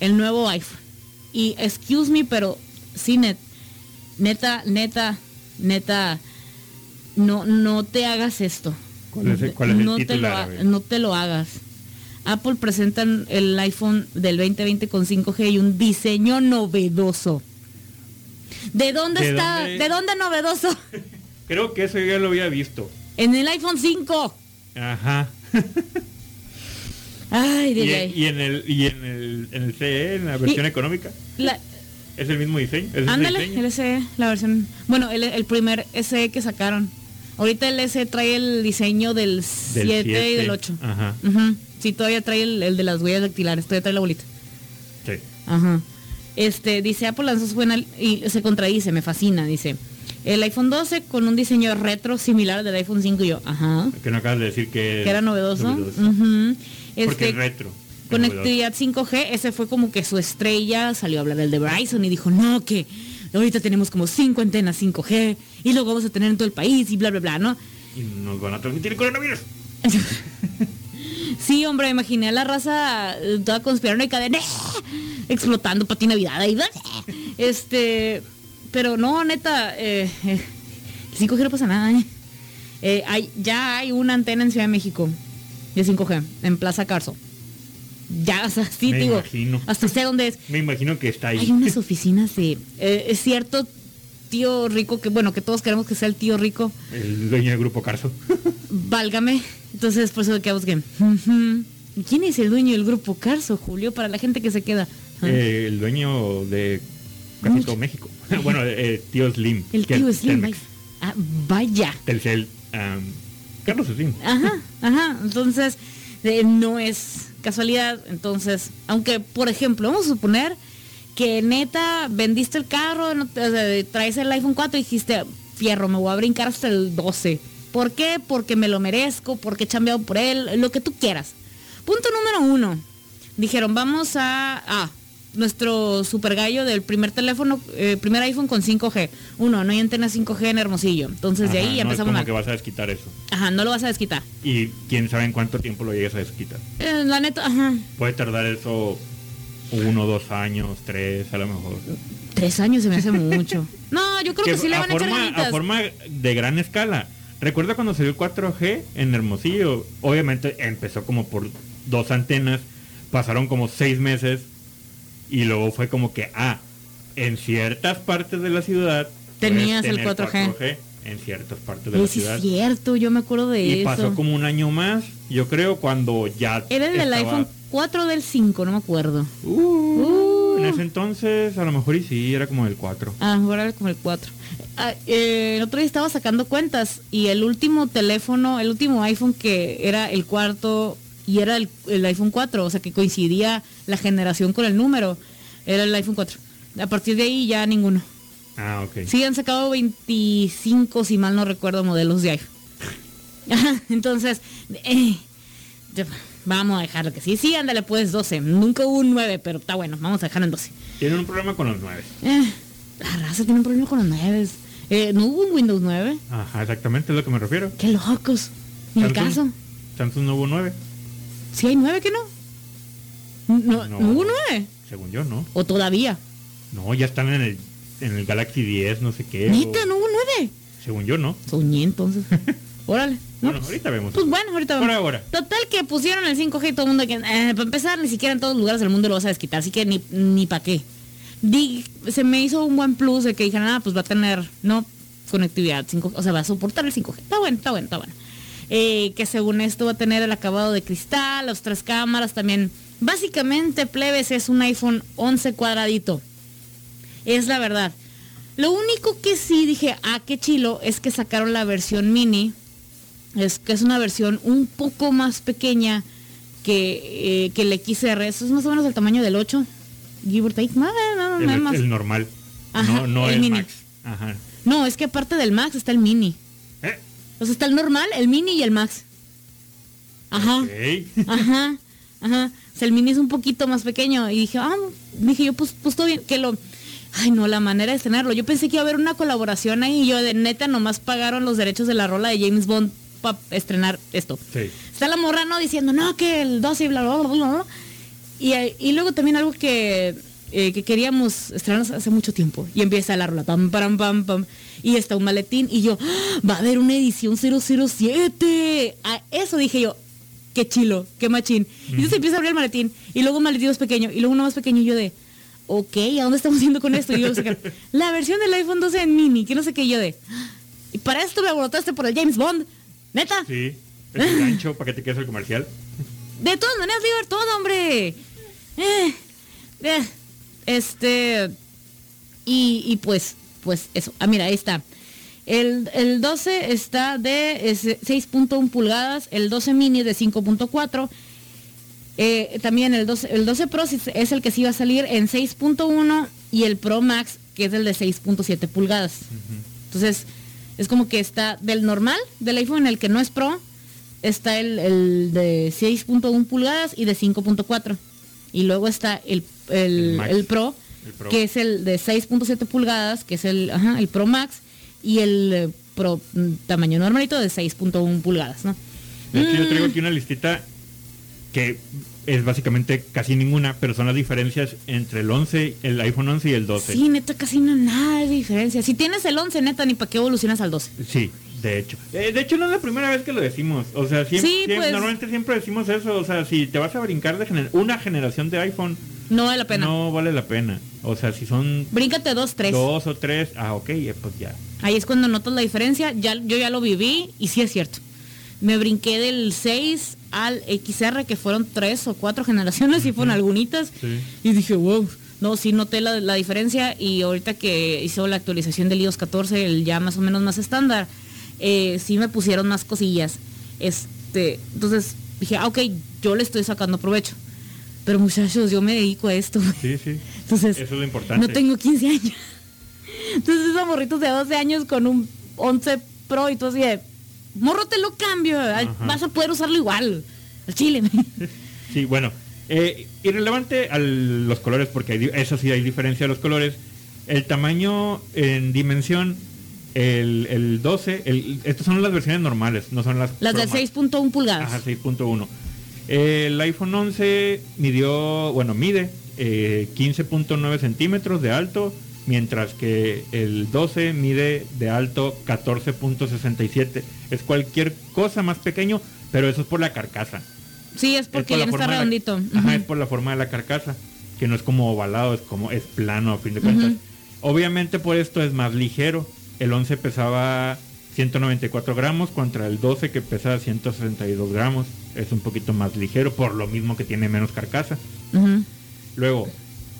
el nuevo iPhone. Y excuse me, pero sí, net, neta, neta, neta, no, no te hagas esto. ¿Cuál es el- cuál es el no, te lo, no te lo hagas. Apple presentan el iPhone del 2020 con 5G y un diseño novedoso. ¿De dónde ¿De está? dónde? ¿De dónde novedoso? Creo que eso ya lo había visto. En el iPhone 5. Ajá. Ay, Y, en- y en el y en el en el CE, en la versión Y- económica, La- es el mismo diseño. es Ándale, diseño. el SE, la versión. Bueno, el, el primer SE que sacaron. Ahorita el SE trae el diseño del 7 y del 8. Ajá. Ujú. Sí, todavía trae el, el de las huellas dactilares, todavía trae la bolita. Sí. Ajá. Este, dice Apple lanzó su buena y se contradice, me fascina, dice. El iPhone 12 con un diseño retro similar al del iPhone 5 y yo, ajá. Que no acabas de decir que, Que era novedoso. novedoso. Este, es retro. Conectividad 5G, ese fue como que su estrella, salió a hablar el de Verizon y dijo, no, que ahorita tenemos como cinco antenas 5G y luego vamos a tener en todo el país y bla, bla, bla, ¿no? Y nos van a transmitir el coronavirus. Sí, hombre, imaginé a la raza eh, toda conspirando y cadena explotando para ti Navidad ahí. Este, pero no, neta, eh, eh, el 5G no pasa nada. ¿eh? Eh, hay, ya hay una antena en Ciudad de México de 5G, en Plaza Carso. Ya, o sea, sí, Me digo, imagino. hasta sé dónde es. Me imagino que está ahí. Hay unas oficinas de... eh, es cierto, tío rico, que bueno, que todos queremos que sea el tío rico, El dueño del grupo Carso. válgame. Entonces, por eso que... ujú. ¿Quién es el dueño del grupo Carso, Julio? Para la gente que se queda. Ah, Eh, el dueño de casi Mucho. todo México. bueno, eh, tío Slim. el tío Slim. Telmex. Ah, vaya. Telcel. am, Carlos. Ajá, ajá. Entonces, eh, no es casualidad. Entonces, aunque, por ejemplo, vamos a suponer que neta vendiste el carro, no traes el iPhone 4 y dijiste, fierro, me voy a brincar hasta el 12. ¿Por qué? Porque me lo merezco, porque he chambeado por él, lo que tú quieras. Punto número uno. Dijeron, vamos a... nuestro super gallo del primer teléfono, eh, primer iPhone con 5G. Uno, no hay antena 5G en Hermosillo. Entonces de ahí ya no es empezamos como mal. que vas a desquitar eso. Ajá, no lo vas a desquitar. Y quién sabe en cuánto tiempo lo llegues a desquitar. Eh, la neta, ajá. Puede tardar eso uno, dos años, tres, a lo mejor. Tres años se me hace mucho. No, yo creo que, sí le a, van a echar forma, a forma de gran escala. Recuerda cuando salió el 4G en Hermosillo. Obviamente empezó como por dos antenas. Pasaron como seis meses. Y luego fue como que, ah, en ciertas partes de la ciudad. Tenías el tener 4G. En ciertas partes de Eh, la ciudad. es cierto, yo me acuerdo de Y eso. pasó como un año más, yo creo, cuando ya. Era el del estaba- iPhone 4 o del 5, no me acuerdo. Uh, En ese entonces, a lo mejor y sí, era como el 4. Ah, ahora era como el 4. Ah, eh, el otro día estaba sacando cuentas y el último teléfono, el último iPhone que era el cuarto y era el, el iPhone 4, o sea que coincidía la generación con el número, era el iPhone 4. A partir de ahí ya ninguno. Ah, ok. Sí, han sacado 25, si mal no recuerdo, modelos de iPhone. Entonces, eh, vamos a dejarlo que sí. Sí, ándale, pues 12. Nunca hubo un 9, pero está bueno, vamos a dejarlo en 12. Tienen un problema con los 9. Eh, la raza tiene un problema con los 9. Eh, ¿No hubo un Windows 9? Ajá, exactamente es lo que me refiero. Qué locos. Ni el caso. Samsung no hubo 9. Si hay 9, ¿que no? No, No. ¿no hubo 9? Según yo, ¿no? ¿O todavía? No, ya están en el, en el Galaxy 10, no sé qué. Neta, o- no hubo 9. Según yo, ¿no. Soñé entonces. Órale. No, Bueno, pues- ahorita vemos. Pues bueno, ahorita Por vamos. ahora. Total que pusieron el 5G y todo el mundo que... eh, para empezar, ni siquiera en todos los lugares del mundo lo vas a desquitar, así que ni, ni para qué. Di- se me hizo un buen plus de que dijeron, ah, pues va a tener, no, conectividad 5 o sea, va a soportar el 5G. Está bueno, está bueno, está bueno. Eh, que según esto va a tener el acabado de cristal, las tres cámaras también. Básicamente, plebes, es un iPhone 11 cuadradito. Es la verdad. Lo único que sí dije, ah, qué chilo, es que sacaron la versión mini. Es que es una versión un poco más pequeña que, eh, que el XR. Eso es más o menos el tamaño del 8. Give or take. Más, El, más, más. el normal. Ajá, no no el el, mini. Max. Ajá. No, es que aparte del Max está el mini. O sea, está el normal, el mini y el Max. Ajá. Ajá, ajá. O sea, el mini es un poquito más pequeño. Y dije, ah, dije yo, pues, pues todo bien, que lo. Ay, no, la manera de tenerlo. Yo pensé que iba a haber una colaboración ahí y yo de neta nomás pagaron los derechos de la rola de James Bond para estrenar esto. Sí. Está la morra, ¿no? Diciendo, no, que el 12 y bla, bla, bla, bla. Y, y luego también algo que, eh, que queríamos estrenar hace mucho tiempo. Y empieza la rola, pam, pam, pam, pam. Y está un maletín. Y yo, ¡Ah! va a haber una edición 007. A eso dije yo, qué chilo, qué machín. Y entonces empieza a abrir el maletín. Y luego un maletín más pequeño. Y luego uno más pequeño. Y yo de, ok, ¿a dónde estamos yendo con esto? Y yo sacar la versión del iPhone 12 en mini, que no sé qué. Yo de, "Ah, y para esto me alborotaste por el James Bond. Neta. Sí. Es el gancho para que te quedes el comercial. De todas maneras, Liber, todo, hombre. Eh, eh, este. Y, y pues, pues eso. Ah, mira, ahí está. El, el 12 está de es, 6.1 pulgadas, el 12 mini de 5.4. Eh, también el 12, el 12 Pro es el que sí va a salir en 6.1 y el Pro Max, que es el de 6.7 pulgadas. Entonces, es como que está del normal, del iPhone en el que no es Pro, está el, el de 6.1 pulgadas y de 5.4. Y luego está el, el, El Pro. Que es el de 6.7 pulgadas, que es el, ajá, el Pro Max, y el eh, Pro mm, tamaño normalito de 6.1 pulgadas, ¿no? De hecho, yo traigo Mm. aquí una listita que es básicamente casi ninguna, pero son las diferencias entre el 11, el iPhone 11 y el 12. Sí, neta, casi no nada de diferencia. Si tienes el 11, neta, ni para qué evolucionas al 12. Sí, de hecho. Eh, de hecho, no es la primera vez que lo decimos. O sea, siempre, Sí, siempre- pues. normalmente siempre decimos eso. O sea, si te vas a brincar de gener- una generación de iPhone, No vale la pena. no vale la pena. O sea, si son Bríncate dos, tres. dos o tres, ah, ok, eh, pues ya. Ahí es cuando notas la diferencia. Ya, yo ya lo viví y sí es cierto. Me brinqué del 6 al XR, que fueron tres o cuatro generaciones y fueron algunitas. Sí. Y dije, wow. No, sí noté la, la diferencia y ahorita que hizo la actualización del iOS 14, el ya más o menos más estándar, eh, sí me pusieron más cosillas. Este, entonces dije, ah, ok, yo le estoy sacando provecho. Pero muchachos, yo me dedico a esto. Sí, sí. Entonces, Eso es lo importante. no tengo 15 años. Entonces, esos morritos de 12 años con un 11 Pro y tú así de, morro te lo cambio, Ajá. vas a poder usarlo igual. Al chile. Sí, bueno, eh, irrelevante a los colores, porque hay eso sí hay diferencia de los colores. El tamaño en dimensión, el, el 12, el, estas son las versiones normales, no son las... Las de Pro Max. 6.1 pulgadas. Ajá, 6.1. El iPhone 11 midió, bueno, mide eh, 15.9 centímetros de alto, mientras que el 12 mide de alto 14.67. Es cualquier cosa más pequeño, pero eso es por la carcasa. Sí, es Es porque por ya no está la- redondito. Ajá, es por la forma de la carcasa, que no es como ovalado, es como es plano a fin de cuentas. Obviamente por esto es más ligero. El 11 pesaba 194 gramos contra el 12 que pesa 162 gramos. Es un poquito más ligero por lo mismo que tiene menos carcasa. Luego,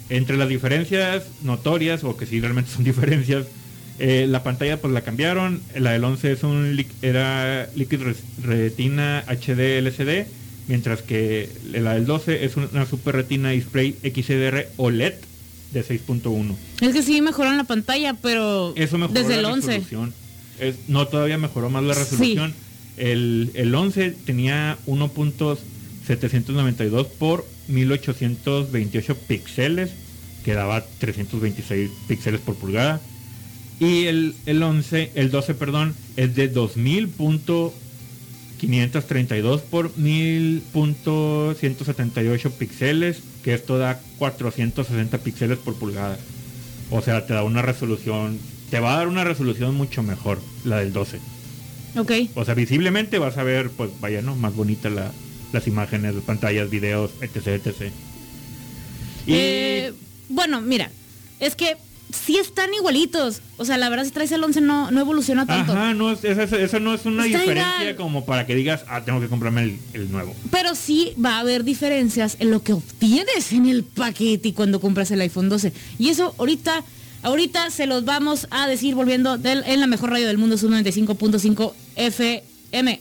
entre las diferencias notorias, o que sí realmente son diferencias, eh, la pantalla pues la cambiaron. La del 11 es un era Liquid Retina HD LCD, mientras que la del 12 es una Super Retina Display XDR OLED de 6.1. Es que sí mejoraron la pantalla, pero Eso mejoró desde el la 11. resolución. Es- no, todavía mejoró más la Sí. resolución. El, el 11 tenía 1.792 por 1828 píxeles, que daba 326 píxeles por pulgada. Y el, el 11, el 12, perdón, es de 2000.532 por 1000.178 píxeles, que esto da 460 píxeles por pulgada. O sea, te da una resolución, te va a dar una resolución mucho mejor, la del 12. Ok. O sea, visiblemente vas a ver, pues vaya, ¿no? Más bonita la- las imágenes, pantallas, videos, etc, etc. Y Eh, bueno, mira, es que sí están igualitos. O sea, la verdad, si traes el 11 no, no evoluciona tanto. Ajá, no, es- esa, esa- esa no es una Está diferencia igual. como para que digas, ah, tengo que comprarme el, el nuevo. Pero sí va a haber diferencias en lo que obtienes en el paquete y cuando compras el iPhone 12. Y eso ahorita, ahorita se los vamos a decir volviendo en la mejor radio del mundo, su 95.5 FM.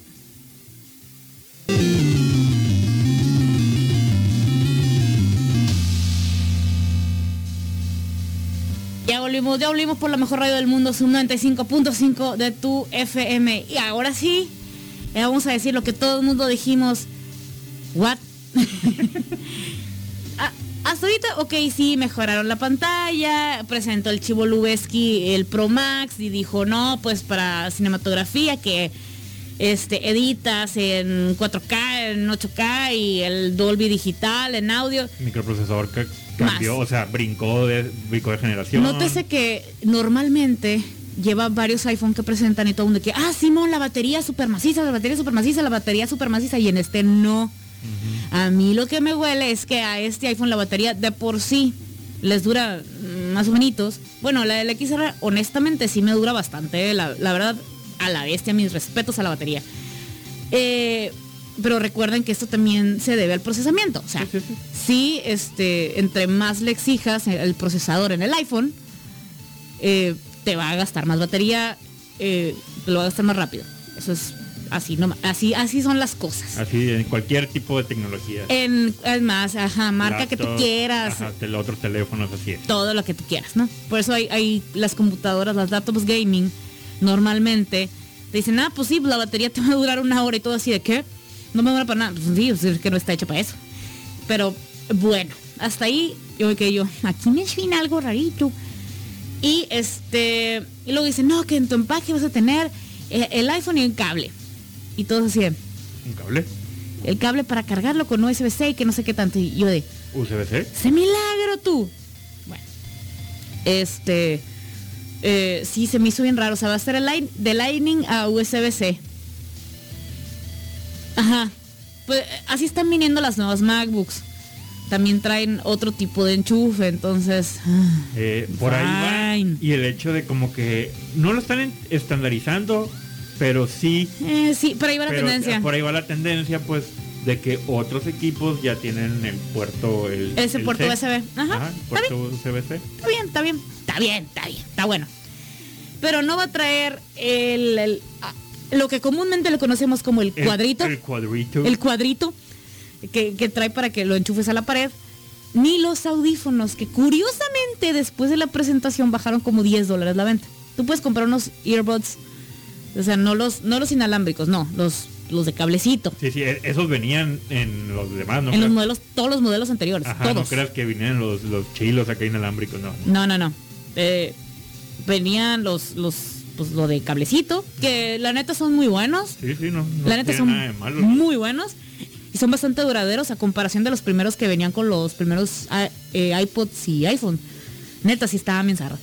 Ya volvimos, ya volvimos por la mejor radio del mundo, su 95.5 de tu FM. Y ahora sí, le vamos a decir lo que todo el mundo dijimos. ¿What? Hasta ahorita, ok, sí, mejoraron la pantalla, presentó el Chivo Lubeski el Pro Max y dijo, no, pues para cinematografía que este, editas en 4K, en 8K y el Dolby Digital en audio. Microprocesador que cambió, Más. o sea, brincó de, brincó de generación. Nótese que normalmente lleva varios iPhone que presentan y todo el mundo que, ah, Simón, la batería super maciza, la batería super maciza, la batería super maciza y en este no. A mí lo que me huele es que a este iPhone la batería de por sí les dura más o menos. Bueno, la del XR honestamente sí me dura bastante, la, la verdad, a la bestia, mis respetos a la batería. Eh, pero recuerden que esto también se debe al procesamiento. O sea, Sí, sí, sí. sí, este, entre más le exijas el, el procesador en el iPhone, eh, te va a gastar más batería, eh, te lo va a gastar más rápido. Eso es así, no, así, así son las cosas. Así, en cualquier tipo de tecnología. En, es más, ajá, marca que tú quieras, Ajá, tel- otros teléfonos, así es. todo lo que tú quieras, ¿no? Por eso hay, hay las computadoras, las laptops gaming, normalmente te dicen, ah, pues sí, la batería te va a durar una hora y todo así de qué, no me dura para nada. Pues sí, pues es que no está hecho para eso. Pero bueno, hasta ahí yo que yo, aquí me suena algo rarito. Y este, y luego dicen, no, que en tu empaque vas a tener eh, el iPhone y el cable. Y todo así de, Un cable. el cable para cargarlo con USB-C y que no sé qué tanto. Y yo de, USB-C. ¡se milagro tú! Bueno, este, eh, sí, se me hizo bien raro. O sea, va a ser el line, de Lightning a USB-C. Ajá. Pues así están viniendo las nuevas MacBooks. También traen otro tipo de enchufe, entonces... Eh, por ahí va. Y el hecho de como que no lo están estandarizando, pero sí Eh, sí, pero ahí va la Pero tendencia. Por ahí va la tendencia, pues, de que otros equipos ya tienen el puerto, el, Ese el puerto C. USB. Ajá, el puerto USB-C. Está bien, está bien, está bien, está bien, está bueno. Pero no va a traer el, el- ah, lo que comúnmente le conocemos como el El- cuadrito, El, el, cuadrito. cuadrito que, que trae para que lo enchufes a la pared, ni los audífonos, que curiosamente después de la presentación bajaron como 10 dólares la venta. Tú puedes comprar unos earbuds, o sea, no los, no los inalámbricos, no, los, los de cablecito. Sí, sí, e- esos venían en los demás, ¿no? en los modelos, todos los modelos anteriores, Ajá, no todos. creas que vinieron los, los chilos acá inalámbricos, no. No, no, no. Eh, venían los, los, pues lo de cablecito, que la neta son muy buenos. Sí, sí, no. no la neta son nada de malo. muy buenos. Y son bastante duraderos a comparación de los primeros que venían con los primeros ah, eh, iPods y iPhone. Neta, sí estaba bien zarra.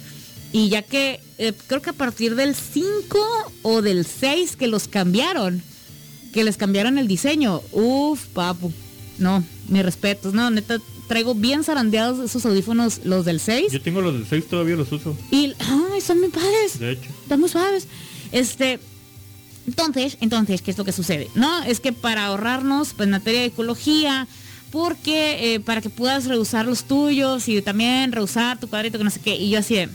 Y ya que eh, creo que a partir del 5 o del 6 que los cambiaron, que les cambiaron el diseño, uff, papu. No, mis respetos. No, neta, traigo bien zarandeados esos audífonos, los del 6. Yo tengo los del 6 todavía los uso, Y, ay, son muy padres. de hecho. Están muy suaves. Este, entonces, entonces, ¿qué es lo que sucede? No, es que para ahorrarnos, pues, en materia de ecología, porque eh, para que puedas reusar los tuyos y también reusar tu cuadrito, que no sé qué. Y yo así de,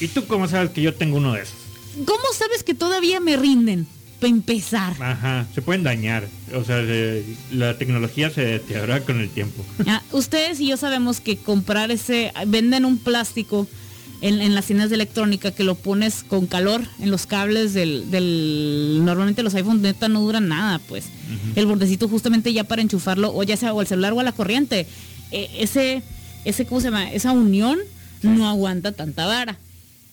¿Y tú cómo sabes que yo tengo uno de esos? ¿cómo sabes que todavía me rinden? Para empezar. Ajá, se pueden dañar. O sea, se- la tecnología se deteriora con el tiempo. Ah, ustedes y yo sabemos que comprar ese, venden un plástico en, en las tiendas de electrónica que lo pones con calor en los cables del, del normalmente los iPhones neta no duran nada, pues. El bordecito justamente ya para enchufarlo, o ya sea o al celular o a la corriente. Eh, ese, ese, ¿cómo se llama? Esa unión no aguanta tanta vara.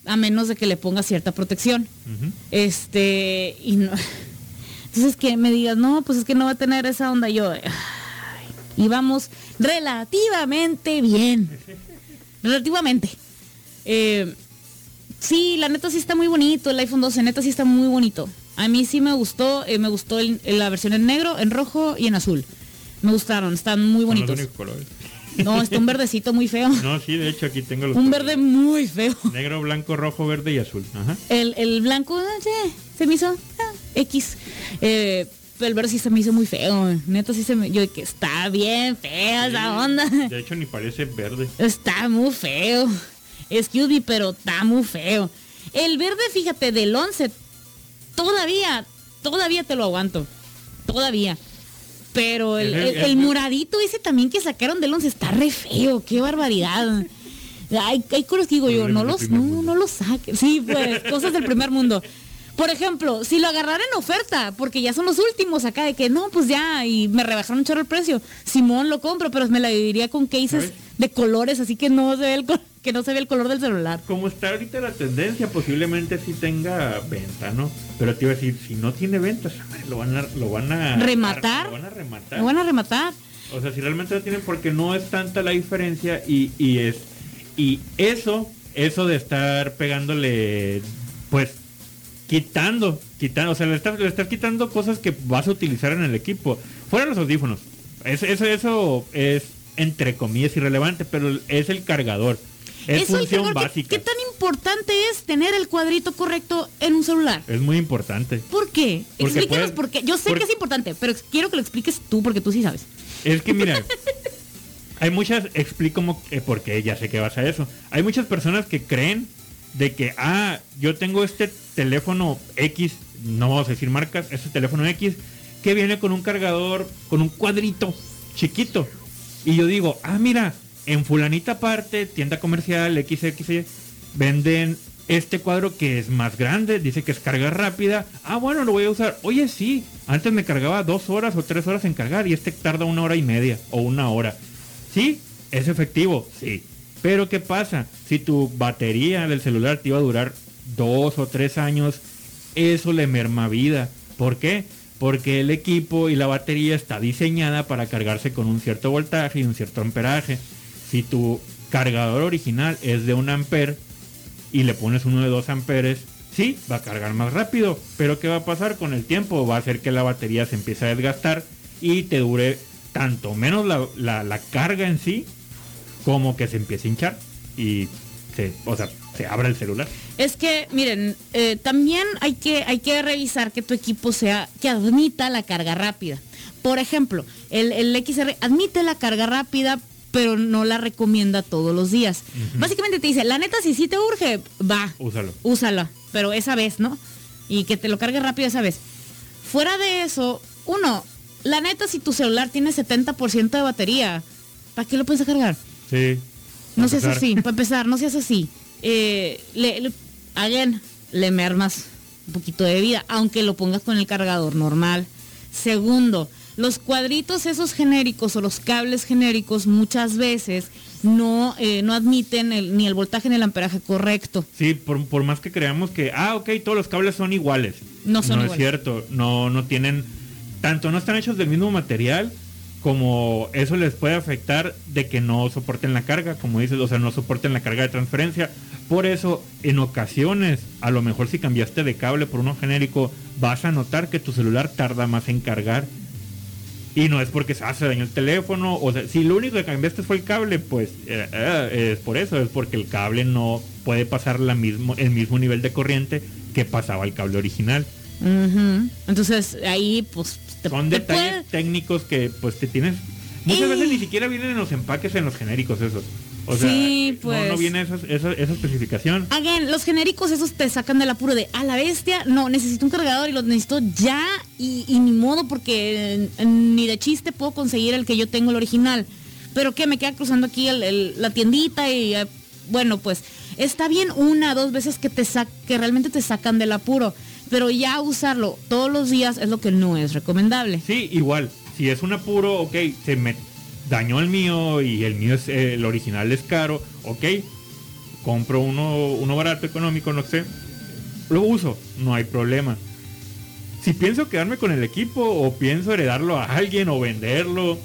A menos de que le ponga cierta protección. Este, y no. Entonces que me digas, no, pues es que no va a tener esa onda. Yo, ay, y vamos relativamente bien. Relativamente. Eh, sí, la neta sí está muy bonito el iPhone 12, neta sí está muy bonito. A mí sí me gustó, eh, me gustó el- la versión en negro, en rojo y en azul. Me gustaron, están muy Son los bonitos. únicos colores. No, está un verdecito muy feo. No, sí, de hecho aquí tengo los Un colores. verde muy feo. Negro, blanco, rojo, verde y azul. Ajá. El, el blanco, sí, se me hizo ah, X. Eh, pero el verde sí se me hizo muy feo. Neta sí se me... Yo que está bien fea esa onda. De hecho ni parece verde. Está muy feo. Excuse me, pero está muy feo. El verde, fíjate, del 11, todavía, todavía te lo aguanto. Todavía. Pero el, el- el- moradito ese también que sacaron del 11 está re feo. Qué barbaridad. Hay, hay cosas que digo yo, no los, no, no los saquen. Sí, pues, cosas del primer mundo. Por ejemplo, si lo agarrara en oferta, porque ya son los últimos acá de que no, pues ya, y me rebajaron un chorro el precio. Simón lo compro, pero me la dividiría con cases de colores, así que no se ve el, co- que no se ve el color del celular. Como está ahorita la tendencia, posiblemente sí tenga venta, ¿no? Pero te iba a decir, si no tiene ventas, lo van a, lo van a ¿Rematar? Lo van a rematar. Me van a rematar. O sea, si realmente lo tienen, porque no es tanta la diferencia y, y es y eso, eso de estar pegándole, pues quitando, quitando, o sea, le estás, le estás quitando cosas que vas a utilizar en el equipo. Fuera los audífonos. Eso, eso, eso es entre comillas irrelevante, pero es el cargador. Es Eso función cargador, ¿qué- básica. ¿qué, tan importante es tener el cuadrito correcto en un celular? Es muy importante. ¿Por qué? Porque Explícanos por qué. Yo sé porque- que es importante, pero quiero que lo expliques tú porque tú sí sabes. Es que mira, hay muchas, explico cómo, eh, porque ya sé que vas a eso. Hay muchas personas que creen de que, ah, yo tengo este teléfono X, no vamos a decir marcas, este teléfono X, que viene con un cargador, con un cuadrito chiquito. Y yo digo, ah, mira, en fulanita parte, tienda comercial, XX, venden este cuadro que es más grande, dice que es carga rápida. Ah, bueno, lo voy a usar. Oye, sí, antes me cargaba dos horas o tres horas en cargar y este tarda una hora y media o una hora. Sí, es efectivo, sí. Pero ¿qué pasa? Si tu batería del celular te iba a durar dos o tres años, eso le merma vida. ¿Por qué? porque el equipo y la batería está diseñada para cargarse con un cierto voltaje y un cierto amperaje. Si tu cargador original es de un amper y le pones uno de 2 amperes, sí, va a cargar más rápido, pero ¿qué va a pasar con el tiempo? Va a hacer que la batería se empiece a desgastar y te dure tanto menos la, la carga en sí como que se empiece a hinchar y se, o sea, se abra el celular. Es que, miren, eh, también hay que, hay que revisar que tu equipo sea, que admita la carga rápida. Por ejemplo, el, el XR admite la carga rápida, pero no la recomienda todos los días. Básicamente te dice, la neta, si sí te urge, va. Úsalo. Úsala, pero esa vez, ¿no? Y que te lo cargue rápido esa vez. Fuera de eso, uno, la neta, si tu celular tiene 70% de batería, ¿para qué lo puedes cargar? Sí. No seas así, para empezar, no seas así. Eh, le, again, le mermas un poquito de vida, aunque lo pongas con el cargador normal. Segundo, los cuadritos esos genéricos o los cables genéricos muchas veces no, eh, no admiten ni el voltaje ni el amperaje correcto. Sí, por, más que creamos que, ah, ok, todos los cables son iguales. No son No es cierto, no, no tienen, tanto no están hechos del mismo material, como eso les puede afectar de que no soporten la carga, como dices, o sea, no soporten la carga de transferencia. Por eso, en ocasiones, a lo mejor si cambiaste de cable por uno genérico, vas a notar que tu celular tarda más en cargar. Y no es porque se hace daño el teléfono, o sea, si lo único que cambiaste fue el cable, pues eh, eh, es por eso, es porque el cable no puede pasar la mismo, el mismo nivel de corriente que pasaba el cable original. Entonces ahí pues son detalles técnicos que pues te tienes. Muchas veces ni siquiera vienen en los empaques en los genéricos esos o sea, sí, pues. no, viene esa, esa, especificación. Again, los genéricos esos te sacan del apuro de a la bestia, no, necesito un cargador y lo necesito ya y, ni modo porque ni de chiste puedo conseguir el que yo tengo el original. Pero que me queda cruzando aquí la tiendita y eh, bueno, pues está bien una, dos veces que te que realmente te sacan del apuro pero ya usarlo todos los días es lo que no es recomendable. Sí, igual, si es un apuro, ok, se me dañó el mío y el mío es el original es caro, ok, compro uno, uno barato, económico, no sé, lo uso, no hay problema. Si pienso quedarme con el equipo o pienso heredarlo a alguien o venderlo.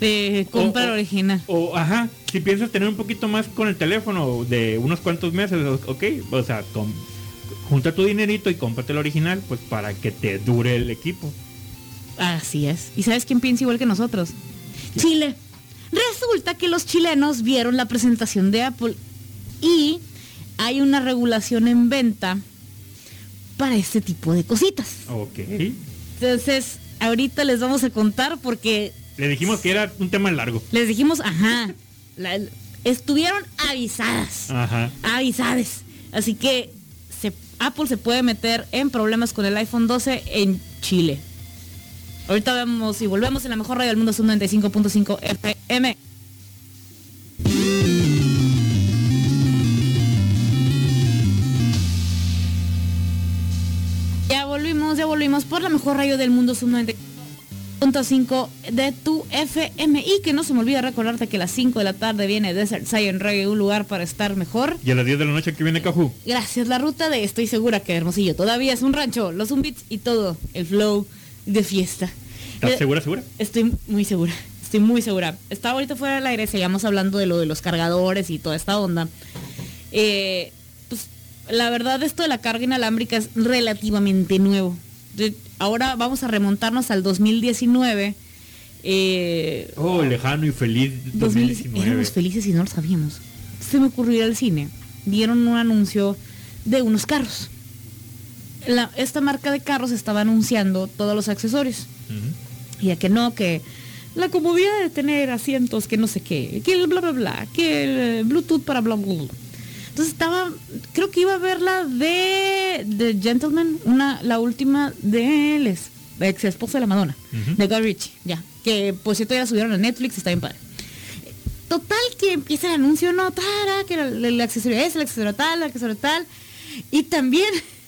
Eh, compra el original. O, ajá, si pienso tener un poquito más con el teléfono de unos cuantos meses, ok, o sea, con, junta tu dinerito y cómprate el original, pues para que te dure el equipo. Así es. ¿Y sabes quién piensa igual que nosotros? Chile. Resulta que los chilenos vieron la presentación de Apple y hay una regulación en venta para este tipo de cositas. Ok. Entonces, ahorita les vamos a contar porque... Le dijimos que era un tema largo. Les dijimos, ajá. estuvieron avisadas. Ajá. Avisadas. Así que Apple se puede meter en problemas con el iPhone 12 en Chile. Ahorita vemos y volvemos en la mejor radio del mundo, Sub 95.5 FM. Ya volvimos, ya volvimos por la mejor radio del mundo, Sub 95. 5 de tu FM. Y que no se me olvide recordarte que a las 5 de la tarde viene Desert Science Reggae, un lugar para estar mejor. Y a las 10 de la noche que viene Cajú. Gracias, la ruta de Estoy segura que Hermosillo todavía es un rancho, los zumbits y todo, el flow de fiesta. ¿Estás segura, segura? Estoy muy segura, estoy muy segura. Estaba ahorita fuera del aire, seguíamos hablando de lo de los cargadores y toda esta onda. Eh, pues la verdad esto de la carga inalámbrica es relativamente nuevo ahora vamos a remontarnos al 2019. Eh, oh, lejano y feliz 2019. Éramos felices y no lo sabíamos. Se me ocurrió ir al cine. Dieron un anuncio de unos carros. Esta marca de carros estaba anunciando todos los accesorios. Y ya que no, que la comodidad de tener asientos, que no sé qué, que el bla bla bla, que el Bluetooth para bla bla bla. Entonces estaba, creo que iba a ver la de The Gentleman, una, la última de Les, la ex esposa de la Madonna, de Guy Ritchie, ya. Que por cierto ya subieron a Netflix, está bien padre. Total que empieza el anuncio, no, tara, que el, el accesorio es, el accesorio tal, el accesorio tal. Y también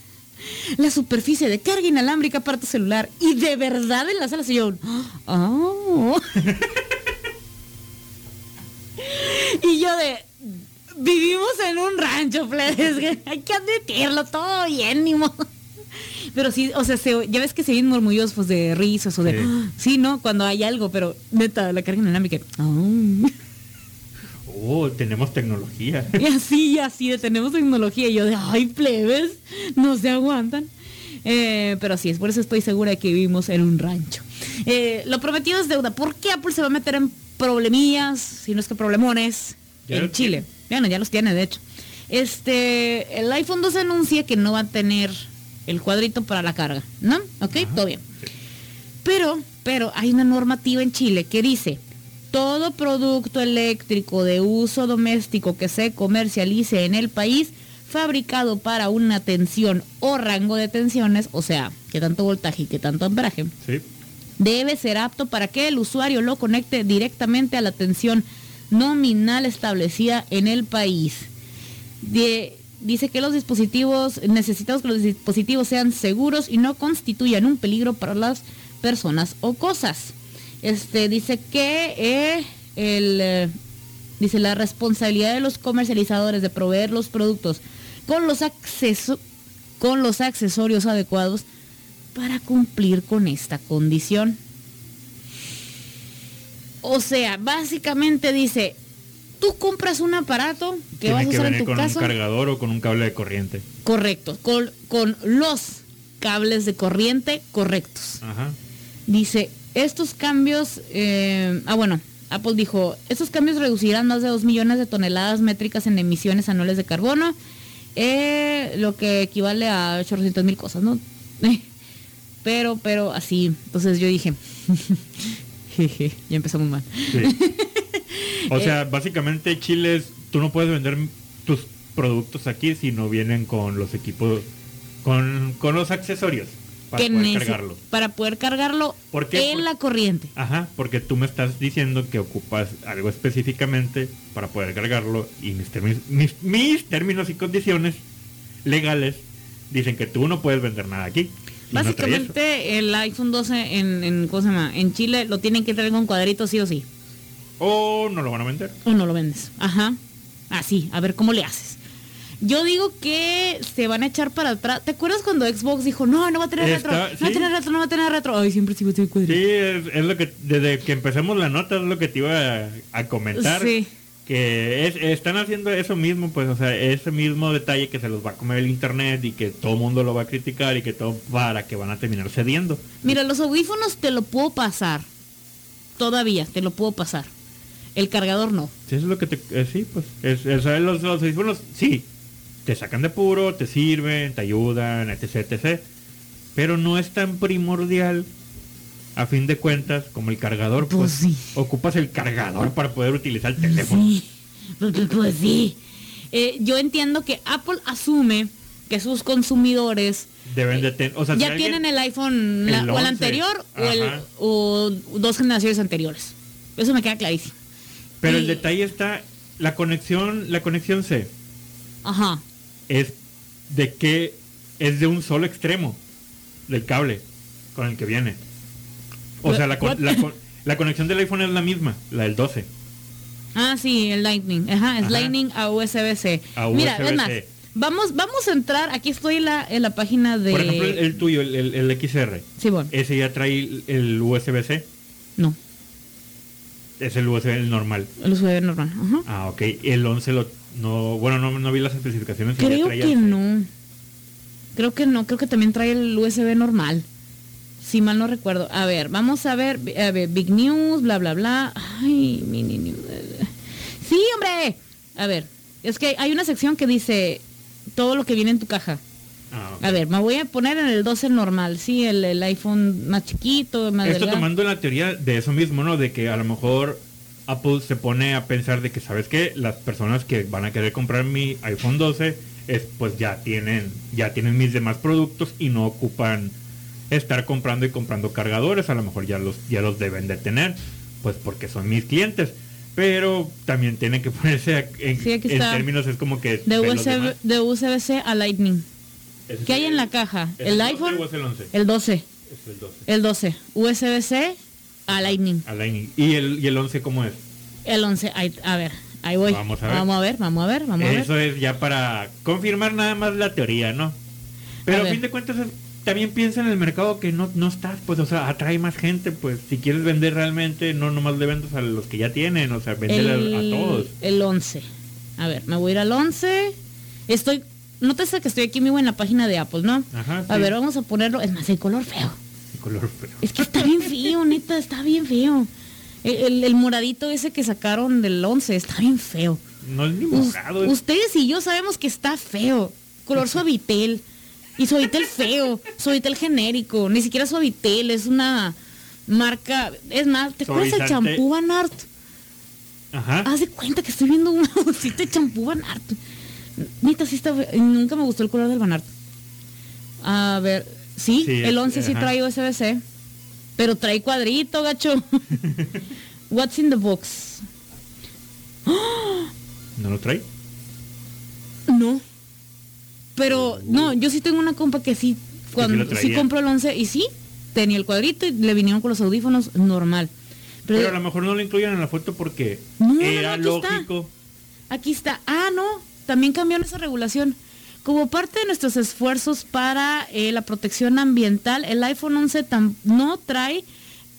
la superficie de carga inalámbrica para tu celular. Y de verdad en la sala se yo, oh. y yo de, vivimos en un rancho, plebes. Hay que admitirlo, todo bien, ni Pero sí, o sea, se- ya ves que se ven murmullos pues, de risas o de. Sí. "Ah", Sí, ¿no? Cuando hay algo, pero neta, la carga inalámbrica. "Ah". Oh, tenemos tecnología. Y así, y así, de tenemos tecnología. Y yo de, ay, plebes, no se aguantan. Eh, pero sí, es por eso estoy segura de que vivimos en un rancho. Eh, lo prometido es deuda. ¿Por qué Apple se va a meter en problemillas, si no es que problemones, Ya en Chile? Bueno, ya los tiene, de hecho. Este, el iPhone 2 anuncia que no va a tener el cuadrito para la carga, ¿no? Ok, todo bien. Pero, pero hay una normativa en Chile que dice, todo producto eléctrico de uso doméstico que se comercialice en el país, fabricado para una tensión o rango de tensiones, o sea, que tanto voltaje y que tanto amperaje, Sí. debe ser apto para que el usuario lo conecte directamente a la tensión nominal establecida en el país. De- dice que los dispositivos, necesitamos que los dispositivos sean seguros y no constituyan un peligro para las personas o cosas. Este dice que eh, el eh, dice la responsabilidad de los comercializadores de proveer los productos con los acceso- con los accesorios adecuados para cumplir con esta condición. O sea, básicamente dice, tú compras un aparato que Tiene vas a que usar en tu con casa. un cargador o con un cable de corriente. Correcto, con, con los cables de corriente correctos. Ajá. Dice, estos cambios, eh, ah bueno, Apple dijo, estos cambios reducirán más de 2 millones de toneladas métricas en emisiones anuales de carbono, eh, lo que equivale a 800 mil cosas, ¿no? Pero, pero así, entonces yo dije, jeje, ya empezamos mal. Sí. O Eh. sea, básicamente Chile es, tú no puedes vender tus productos aquí si no vienen con los equipos, con, con los accesorios para que poder cargarlo. Para poder cargarlo ¿Por qué? en Por- la corriente. Ajá, porque tú me estás diciendo que ocupas algo específicamente para poder cargarlo y mis, términos- mis, mis términos y condiciones legales dicen que tú no puedes vender nada aquí. y no. Básicamente el iPhone 12 en, en, ¿cómo se llama? en Chile lo tienen que traer con cuadritos sí o sí. O no lo van a vender. O no lo vendes. Ajá. Así, a ver cómo le haces. Yo digo que se van a echar para atrás. ¿Te acuerdas cuando Xbox dijo, no, no va a tener Está- retro? No va a tener retro, no va a tener retro. Ay, siempre tener cuadrito. Sí, es, es lo que desde que empezamos la nota es lo que te iba a, a comentar. Sí. Que es- están haciendo eso mismo, pues, o sea, ese mismo detalle que se los va a comer el internet y que todo el mundo lo va a criticar y que todo para que van a terminar cediendo. Mira, los audífonos te lo puedo pasar. Todavía, te lo puedo pasar. El cargador no. Sí, eso es lo que te... eh, sí, pues, es, es- los, los audífonos, sí, te sacan de puro, te sirven, te ayudan, etc, etc. Pero no es tan primordial, a fin de cuentas, como el cargador, Pues pues, sí. ocupas el cargador para poder utilizar el teléfono. Sí, pues, pues, pues sí. Eh, yo entiendo que Apple asume que sus consumidores Deben de tener, o sea, si ya alguien- tienen el iPhone la- o el 11, anterior o, el- ajá. o dos generaciones anteriores. Eso me queda clarísimo. Pero el detalle está, la conexión, la conexión C Ajá. Es de que es de un solo extremo del cable con el que viene. O sea, la, con- la, con- la conexión del iPhone es la misma, la del 12. Ah, sí, el Lightning. Ajá, es Ajá. Lightning a USB-C. A Mira, es más, vamos, vamos a entrar, aquí estoy en la, en la página de... Por ejemplo, el, el tuyo, el, el- el XR, Sí, bueno, ese ya trae el- USB-C, no, es el USB el normal. el USB normal. Ajá. Ah, ok. El 11 lo, no, bueno, no, no vi las especificaciones. ya Creo traía que no. Creo que no, creo que también trae el USB normal. Si mal no recuerdo. A ver, vamos a ver, a ver, Big News, bla, bla, bla. Ay, mini news. Sí, hombre. A ver, es que hay una sección que dice todo lo que viene en tu caja. Ah, ok. A ver, me voy a poner en el 12 normal, sí, el, el iPhone más chiquito, más Esto delgado. tomando la teoría de eso mismo, ¿no? De que a lo mejor Apple se pone a pensar de que, ¿sabes qué? Las personas que van a querer comprar mi iPhone 12 es, pues ya tienen, ya tienen mis demás productos y no ocupan estar comprando y comprando cargadores. A lo mejor ya los, ya los deben de tener, pues porque son mis clientes. Pero también tienen que ponerse en, Sí, en términos, es como que... De, USB, de USB-C a Lightning. ¿Ese ¿Qué hay en la caja? ¿es El 12 iPhone, es el 11? el 12. Es el 12. El 12. USB-C a Lightning. A Lightning. ¿Y el, ¿Y el 11 cómo es? El 11. ahí- a ver, ahí voy. Vamos a ver. Vamos a ver, vamos a ver, vamos a ver. Eso es ya para confirmar nada más la teoría, ¿no? Pero A fin de cuentas también piensa en el mercado que no, no estás, pues, o sea, atrae más gente, pues, si quieres vender realmente, no nomás le vendes a los que ya tienen, o sea, vender a, a todos. El 11. A ver, me voy a ir al 11. Estoy, nótese que estoy aquí mismo en la página de Apple, ¿no? Ajá, A ver, vamos a ponerlo, es más, el color feo. El color feo. Es que está bien feo, neta, está bien feo. El, el- el moradito ese que sacaron del 11 está bien feo. No es ni es- ustedes y yo sabemos que está feo. Color suavitel. Y suavitel feo. Suavitel genérico. Ni siquiera suavitel. Es una marca. Es más, ¿te acuerdas Suavizante. champú Van Art? Ajá. Haz de cuenta que estoy viendo una bolsita de champú Van Art. Neta, sí está. Nunca me gustó el color del Van Art. A ver. Sí, Sí, el es- 11 sí ajá. trae USB-C. Pero trae cuadrito, gacho. What's in the box? ¿No lo trae? No. Pero, no, yo sí tengo una compa que sí, cuando sí, traía. compró el 11 y sí, tenía el cuadrito y le vinieron con los audífonos normal. Pero, Pero a lo mejor no lo incluyen en la foto porque No, era no, aquí está. lógico. aquí está. Ah, no, también cambiaron esa regulación. Como parte de nuestros esfuerzos para eh, la protección ambiental, el iPhone 11 tam- no trae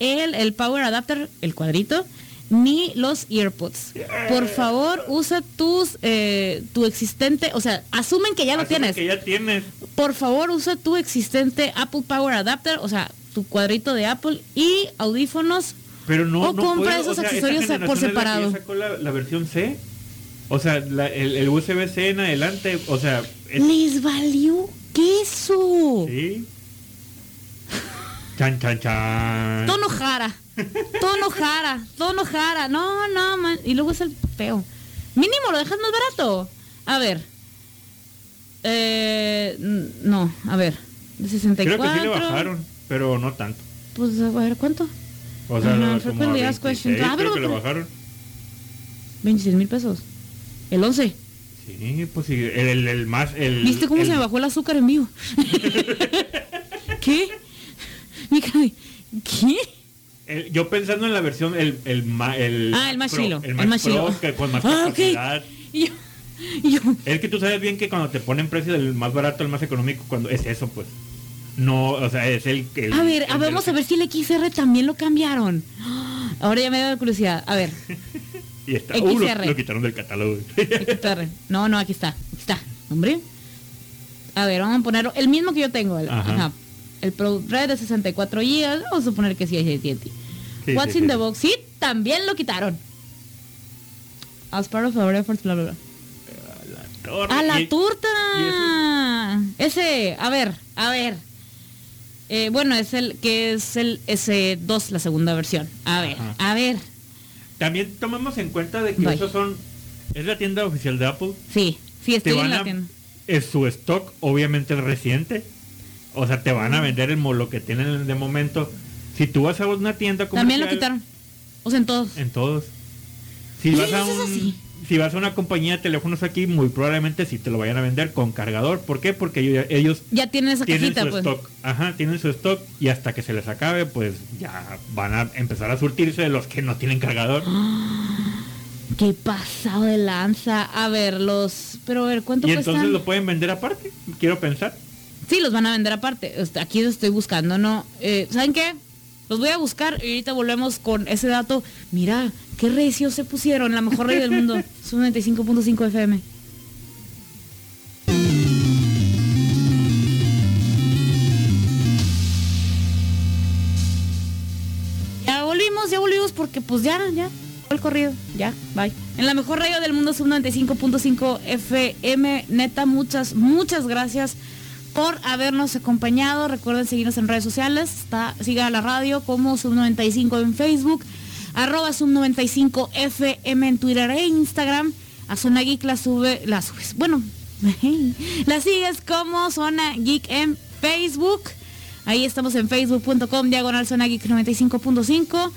el, el power adapter, el cuadrito, ni los earpods. Por favor, usa tus eh, tu existente, o sea, asumen que ya lo tienes. que ya tienes. por favor usa tu existente Apple Power Adapter, o sea, tu cuadrito de Apple y audífonos. Pero no, O no compra puedo, esos o sea, esta accesorios por es la separado. sacó la, la versión C. O sea, la- el, el USB-C en adelante, o sea, es- Les valió queso. sí. Chan, chan, chan. Tono jara. Tono jara. Tono jara. No, no, man. Y luego es el feo. Mínimo lo dejas más barato. A ver. Eh, no, a ver. De 64. Creo que sí le bajaron, pero no tanto. Pues a ver, ¿cuánto? O sea, lo- como a frequently asked 26 questions. Ah, creo pero- que le bajaron. 26 mil pesos. El 11. Sí, pues sí, el, el- el más... El, ¿Viste cómo el- se me bajó el azúcar en vivo? ¿Qué? ¿Qué? el- yo pensando en la versión, el, el, el Ah, el más chilo, El el más, Pro, chilo. que con más Ah, ok. capacidad. Y yo, y yo, Es que tú sabes bien que cuando te ponen precio del más barato al más económico, cuando es eso, pues. No, o sea, es el... el- a ver, el vamos a ver si el XR también lo cambiaron. Ahora ya me da curiosidad. A ver, Y está, uh, lo, XR. lo quitaron del catálogo. XR. No, no, aquí está. Aquí está. Hombre. A ver, vamos a ponerlo. El mismo que yo tengo. El, Ajá. ajá. El de 64 GB. Vamos a suponer que sí es AT&T. Sí, What's sí, in sí. the box? Sí, también lo quitaron. As part of our efforts, bla, bla. ¡A la Y- turta! Ese, a ver, a ver. Eh, bueno, es el que es el S2, la segunda versión. A ver, Ajá. a ver. También tomemos en cuenta de que Bye. esos son... Es la tienda oficial de Apple. Sí, sí, estoy en la a... tienda. Es su stock, obviamente, es reciente. O sea, te van a vender el lo que tienen de momento. Si tú vas a una tienda También lo comercial- quitaron. O sea, en todos. En todos. Si vas a un, así. Si vas a una compañía de teléfonos aquí, muy probablemente sí te lo vayan a vender con cargador. ¿Por qué? Porque ellos, ellos Ya tienen esa tienen cajita, su pues. stock. Ajá, tienen su stock y hasta que se les acabe, pues ya van a empezar a surtirse de los que no tienen cargador. Qué pasado de lanza. A ver, los. Pero a ver, ¿cuánto Y cuestan? entonces lo pueden vender aparte, quiero pensar. Sí, los van a vender aparte. Este, Aquí los estoy buscando, ¿no? Eh, ¿Saben qué? Los voy a buscar y ahorita volvemos con ese dato. Mira, qué recios se pusieron. La mejor radio del mundo. Son 95.5 FM. Ya volvimos, ya volvimos porque pues ya, ya. El corrido, ya, bye. En la mejor radio del mundo, sub 95.5 FM. Neta, muchas, muchas gracias por habernos acompañado. Recuerden seguirnos en redes sociales. Está, siga la radio como sub 95 en Facebook, arroba sub 95 FM en Twitter e Instagram. A Zona Geek la sube, la subes, bueno, la sigues como Zona Geek en Facebook. Ahí estamos en facebook.com diagonal Zona Geek 95.5.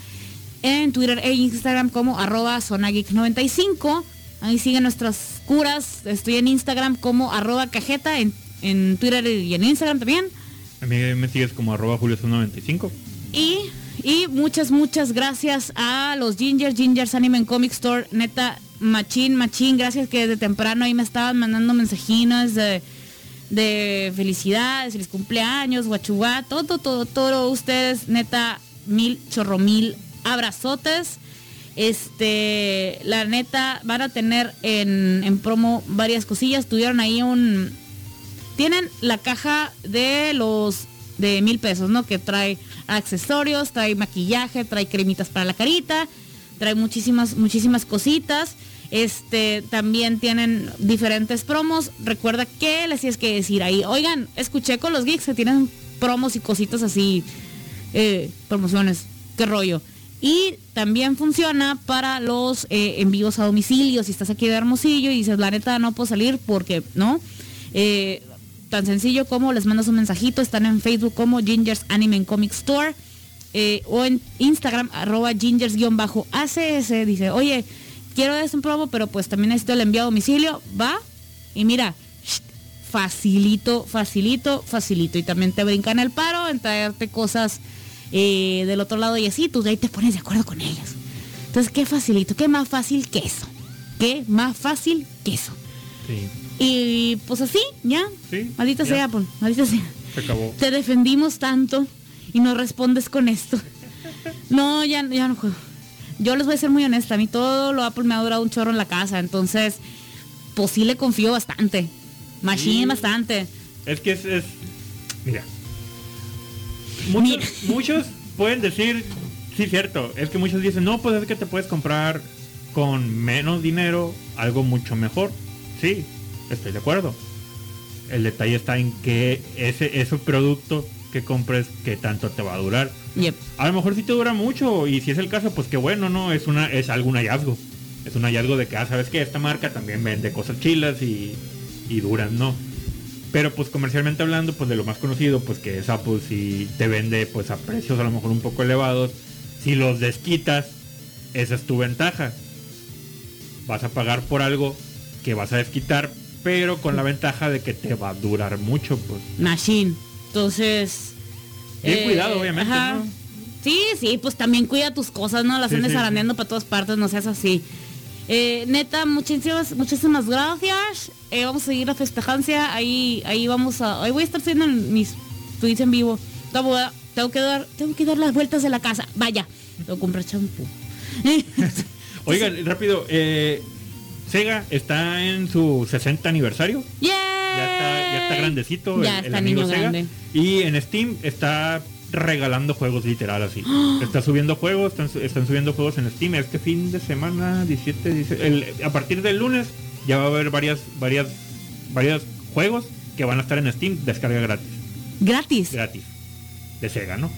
En Twitter e Instagram como arroba Zona Geek 95. Ahí siguen nuestras curas. Estoy en Instagram como arroba cajeta, en, en Twitter y en Instagram también. A mí me sigues como arroba julio95. Y, y muchas, muchas gracias a los Ginger, Gingers Anime Comic Store. Neta, machín, machín. Gracias que desde temprano ahí me estaban mandando mensajinos de, de felicidades, feliz cumpleaños, guachuá, todo, todo, todo, ustedes, neta, mil, chorro mil abrazotes. Este, la neta, van a tener en, en promo varias cosillas. Tuvieron ahí un. Tienen la caja de los de mil pesos, ¿no? Que trae accesorios, trae maquillaje, trae cremitas para la carita, trae muchísimas, muchísimas cositas. Este, también tienen diferentes promos. Recuerda que les tienes que decir ahí, oigan, escuché con los geeks que tienen promos y cositas así, eh, promociones, qué rollo. Y también funciona para los eh, envíos a domicilio. Si estás aquí de Hermosillo y dices, la neta no puedo salir porque, ¿no? Eh, tan sencillo como les mandas un mensajito. Están en Facebook como Gingers Anime Comic Store. o en Instagram, arroba gingers-acs. Dice, oye, quiero este un promo, pero pues también necesito el envío a domicilio. Va. Y mira, facilito, facilito, facilito. Y también te brincan el paro en traerte cosas eh, del otro lado y así, tú de ahí te pones de acuerdo con ellos. Entonces, qué facilito, qué más fácil que eso. Qué más fácil que eso. Y pues así, ya. Sí, maldita ya. sea, pues, maldita sea. Se acabó. Te defendimos tanto y no respondes con esto. No, ya, ya no juego. Yo les voy a ser muy honesta, a mí todo lo Apple me ha durado un chorro en la casa, entonces, pues sí le confío bastante. Machine Sí. bastante. Es que es, es- mira. Muchos, muchos pueden decir, sí, cierto, es que muchos dicen, no, pues es que te puedes comprar con menos dinero algo mucho mejor. Sí, estoy de acuerdo. El detalle está en que ese, ese producto que compres, que tanto te va a durar. Yep. A lo mejor sí te dura mucho y si es el caso, pues qué bueno, ¿no? Es una es algún hallazgo. Es un hallazgo de que, ah, sabes que esta marca también vende cosas chilas y, y duran, ¿no? Pero pues comercialmente hablando, pues de lo más conocido, pues que es Apple si te vende pues a precios a lo mejor un poco elevados. Si los desquitas, esa es tu ventaja. Vas a pagar por algo que vas a desquitar, pero con la ventaja de que te va a durar mucho, pues. Machine. Entonces. eh, Bien cuidado, obviamente, ¿no? Sí, sí, pues también cuida tus cosas, ¿no? Las Sí, andes sí, araneando para todas partes, no seas así. Eh, neta, muchísimas, muchísimas gracias. Eh, vamos a seguir la festejancia. Ahí, ahí vamos a. Ahí voy a estar haciendo mis tweets en vivo. Tengo, tengo que dar, tengo que dar las vueltas de la casa. Vaya, tengo que comprar champú. Oigan, rápido, eh, Sega está en su 60 aniversario. ¡Yay! Ya está, ya está grandecito Ya el, amigo niño Sega. grande. Y en Steam está regalando juegos literal así. Está subiendo juegos, están, su- están subiendo juegos en Steam. Este fin de semana, 17, 17, el- a partir del lunes, ya va a haber varias, varias, varios juegos que van a estar en Steam, descarga gratis. Gratis. Gratis. De Sega, ¿no?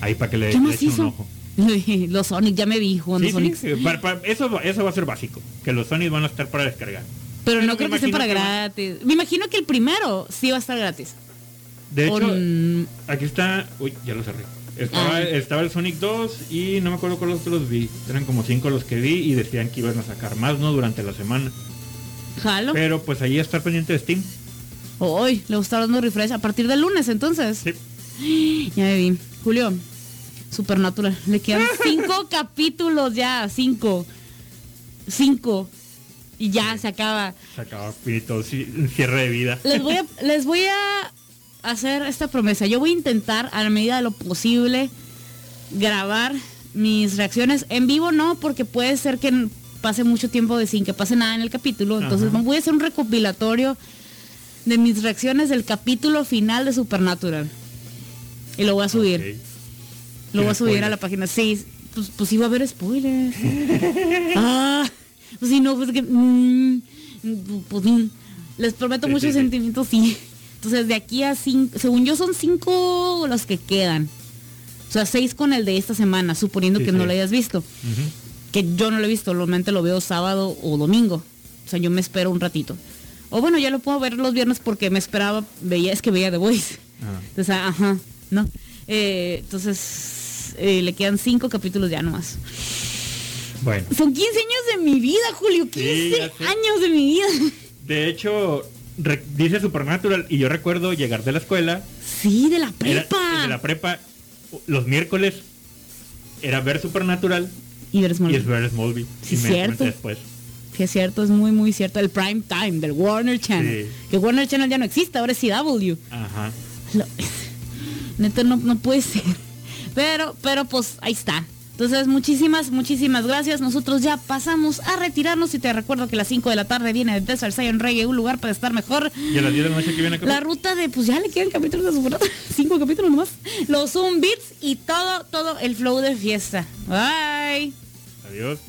Ahí para que le, ¿Qué le más echen un ojo. Los Sonic, ya me vi jugando Sí, Sonic. sí, para- para- eso, va- eso va a ser básico. Que los Sony van a estar para descargar. Pero no creo que imagino para que va- gratis. Me imagino que el primero sí va a estar gratis. De hecho, Aquí está. Uy, ya lo cerré. Estaba, Ah. estaba el Sonic 2 y no me acuerdo cuáles otros vi. Eran como cinco los que vi y decían que iban a sacar más, ¿no? Durante la semana. Jalo. Pero pues ahí estar pendiente de Steam. Hoy le está dando refresh a partir del lunes, entonces. Sí. Ya me vi. Julio, Supernatural. Le quedan cinco capítulos ya. Cinco. Cinco. Y ya se acaba. Se acaba un cierre de vida. Les voy a, les voy a hacer esta promesa. Yo voy a intentar, a la medida de lo posible, grabar mis reacciones. En vivo no, porque puede ser que pase mucho tiempo de sin que pase nada en el capítulo. Entonces Ajá. voy a hacer un recopilatorio de mis reacciones del capítulo final de Supernatural. Y lo voy a subir. Lo voy a subir a la página 6. Pues, pues iba a haber spoilers. ah, pues si no, pues que. mm, pues, les prometo Sí, muchos sí, sí. sentimientos, sí. Entonces, de aquí a cinco. Según yo, son cinco los que quedan. O sea, seis con el de esta semana, suponiendo Sí, que sí. no lo hayas visto. Que yo no lo he visto, normalmente lo veo sábado o domingo. O sea, yo me espero un ratito. O bueno, ya lo puedo ver los viernes porque me esperaba, veía, es que veía The Voice. Ajá. Entonces, ah, ajá, ¿no? Eh, entonces, eh, le quedan cinco capítulos ya nomás. Bueno. Son 15 años de mi vida, Julio. 15 ya sé. años de mi vida. De hecho, dice Supernatural y yo recuerdo llegar de la escuela. Sí, de la Era, prepa. de la prepa, los miércoles era ver Supernatural y ver y es Smallville. ver Smallville. Sí, cierto. después. Sí, es cierto, es muy, muy cierto. El prime time del Warner Channel. Sí. Que Warner Channel ya no existe, ahora es CW. Ajá. Lo- neta, no, no puede ser. Pero, pero pues ahí está. Entonces, muchísimas, muchísimas gracias. Nosotros ya pasamos a retirarnos y te recuerdo que a las 5 de la tarde viene de Desert Science Reggae, un lugar para estar mejor. Y a las 10 de la noche que viene acá. La ruta de, pues ya le quedan capítulos de su programa. Cinco capítulos nomás. Los Zoom Beats y todo, todo el flow de fiesta. Bye. Adiós.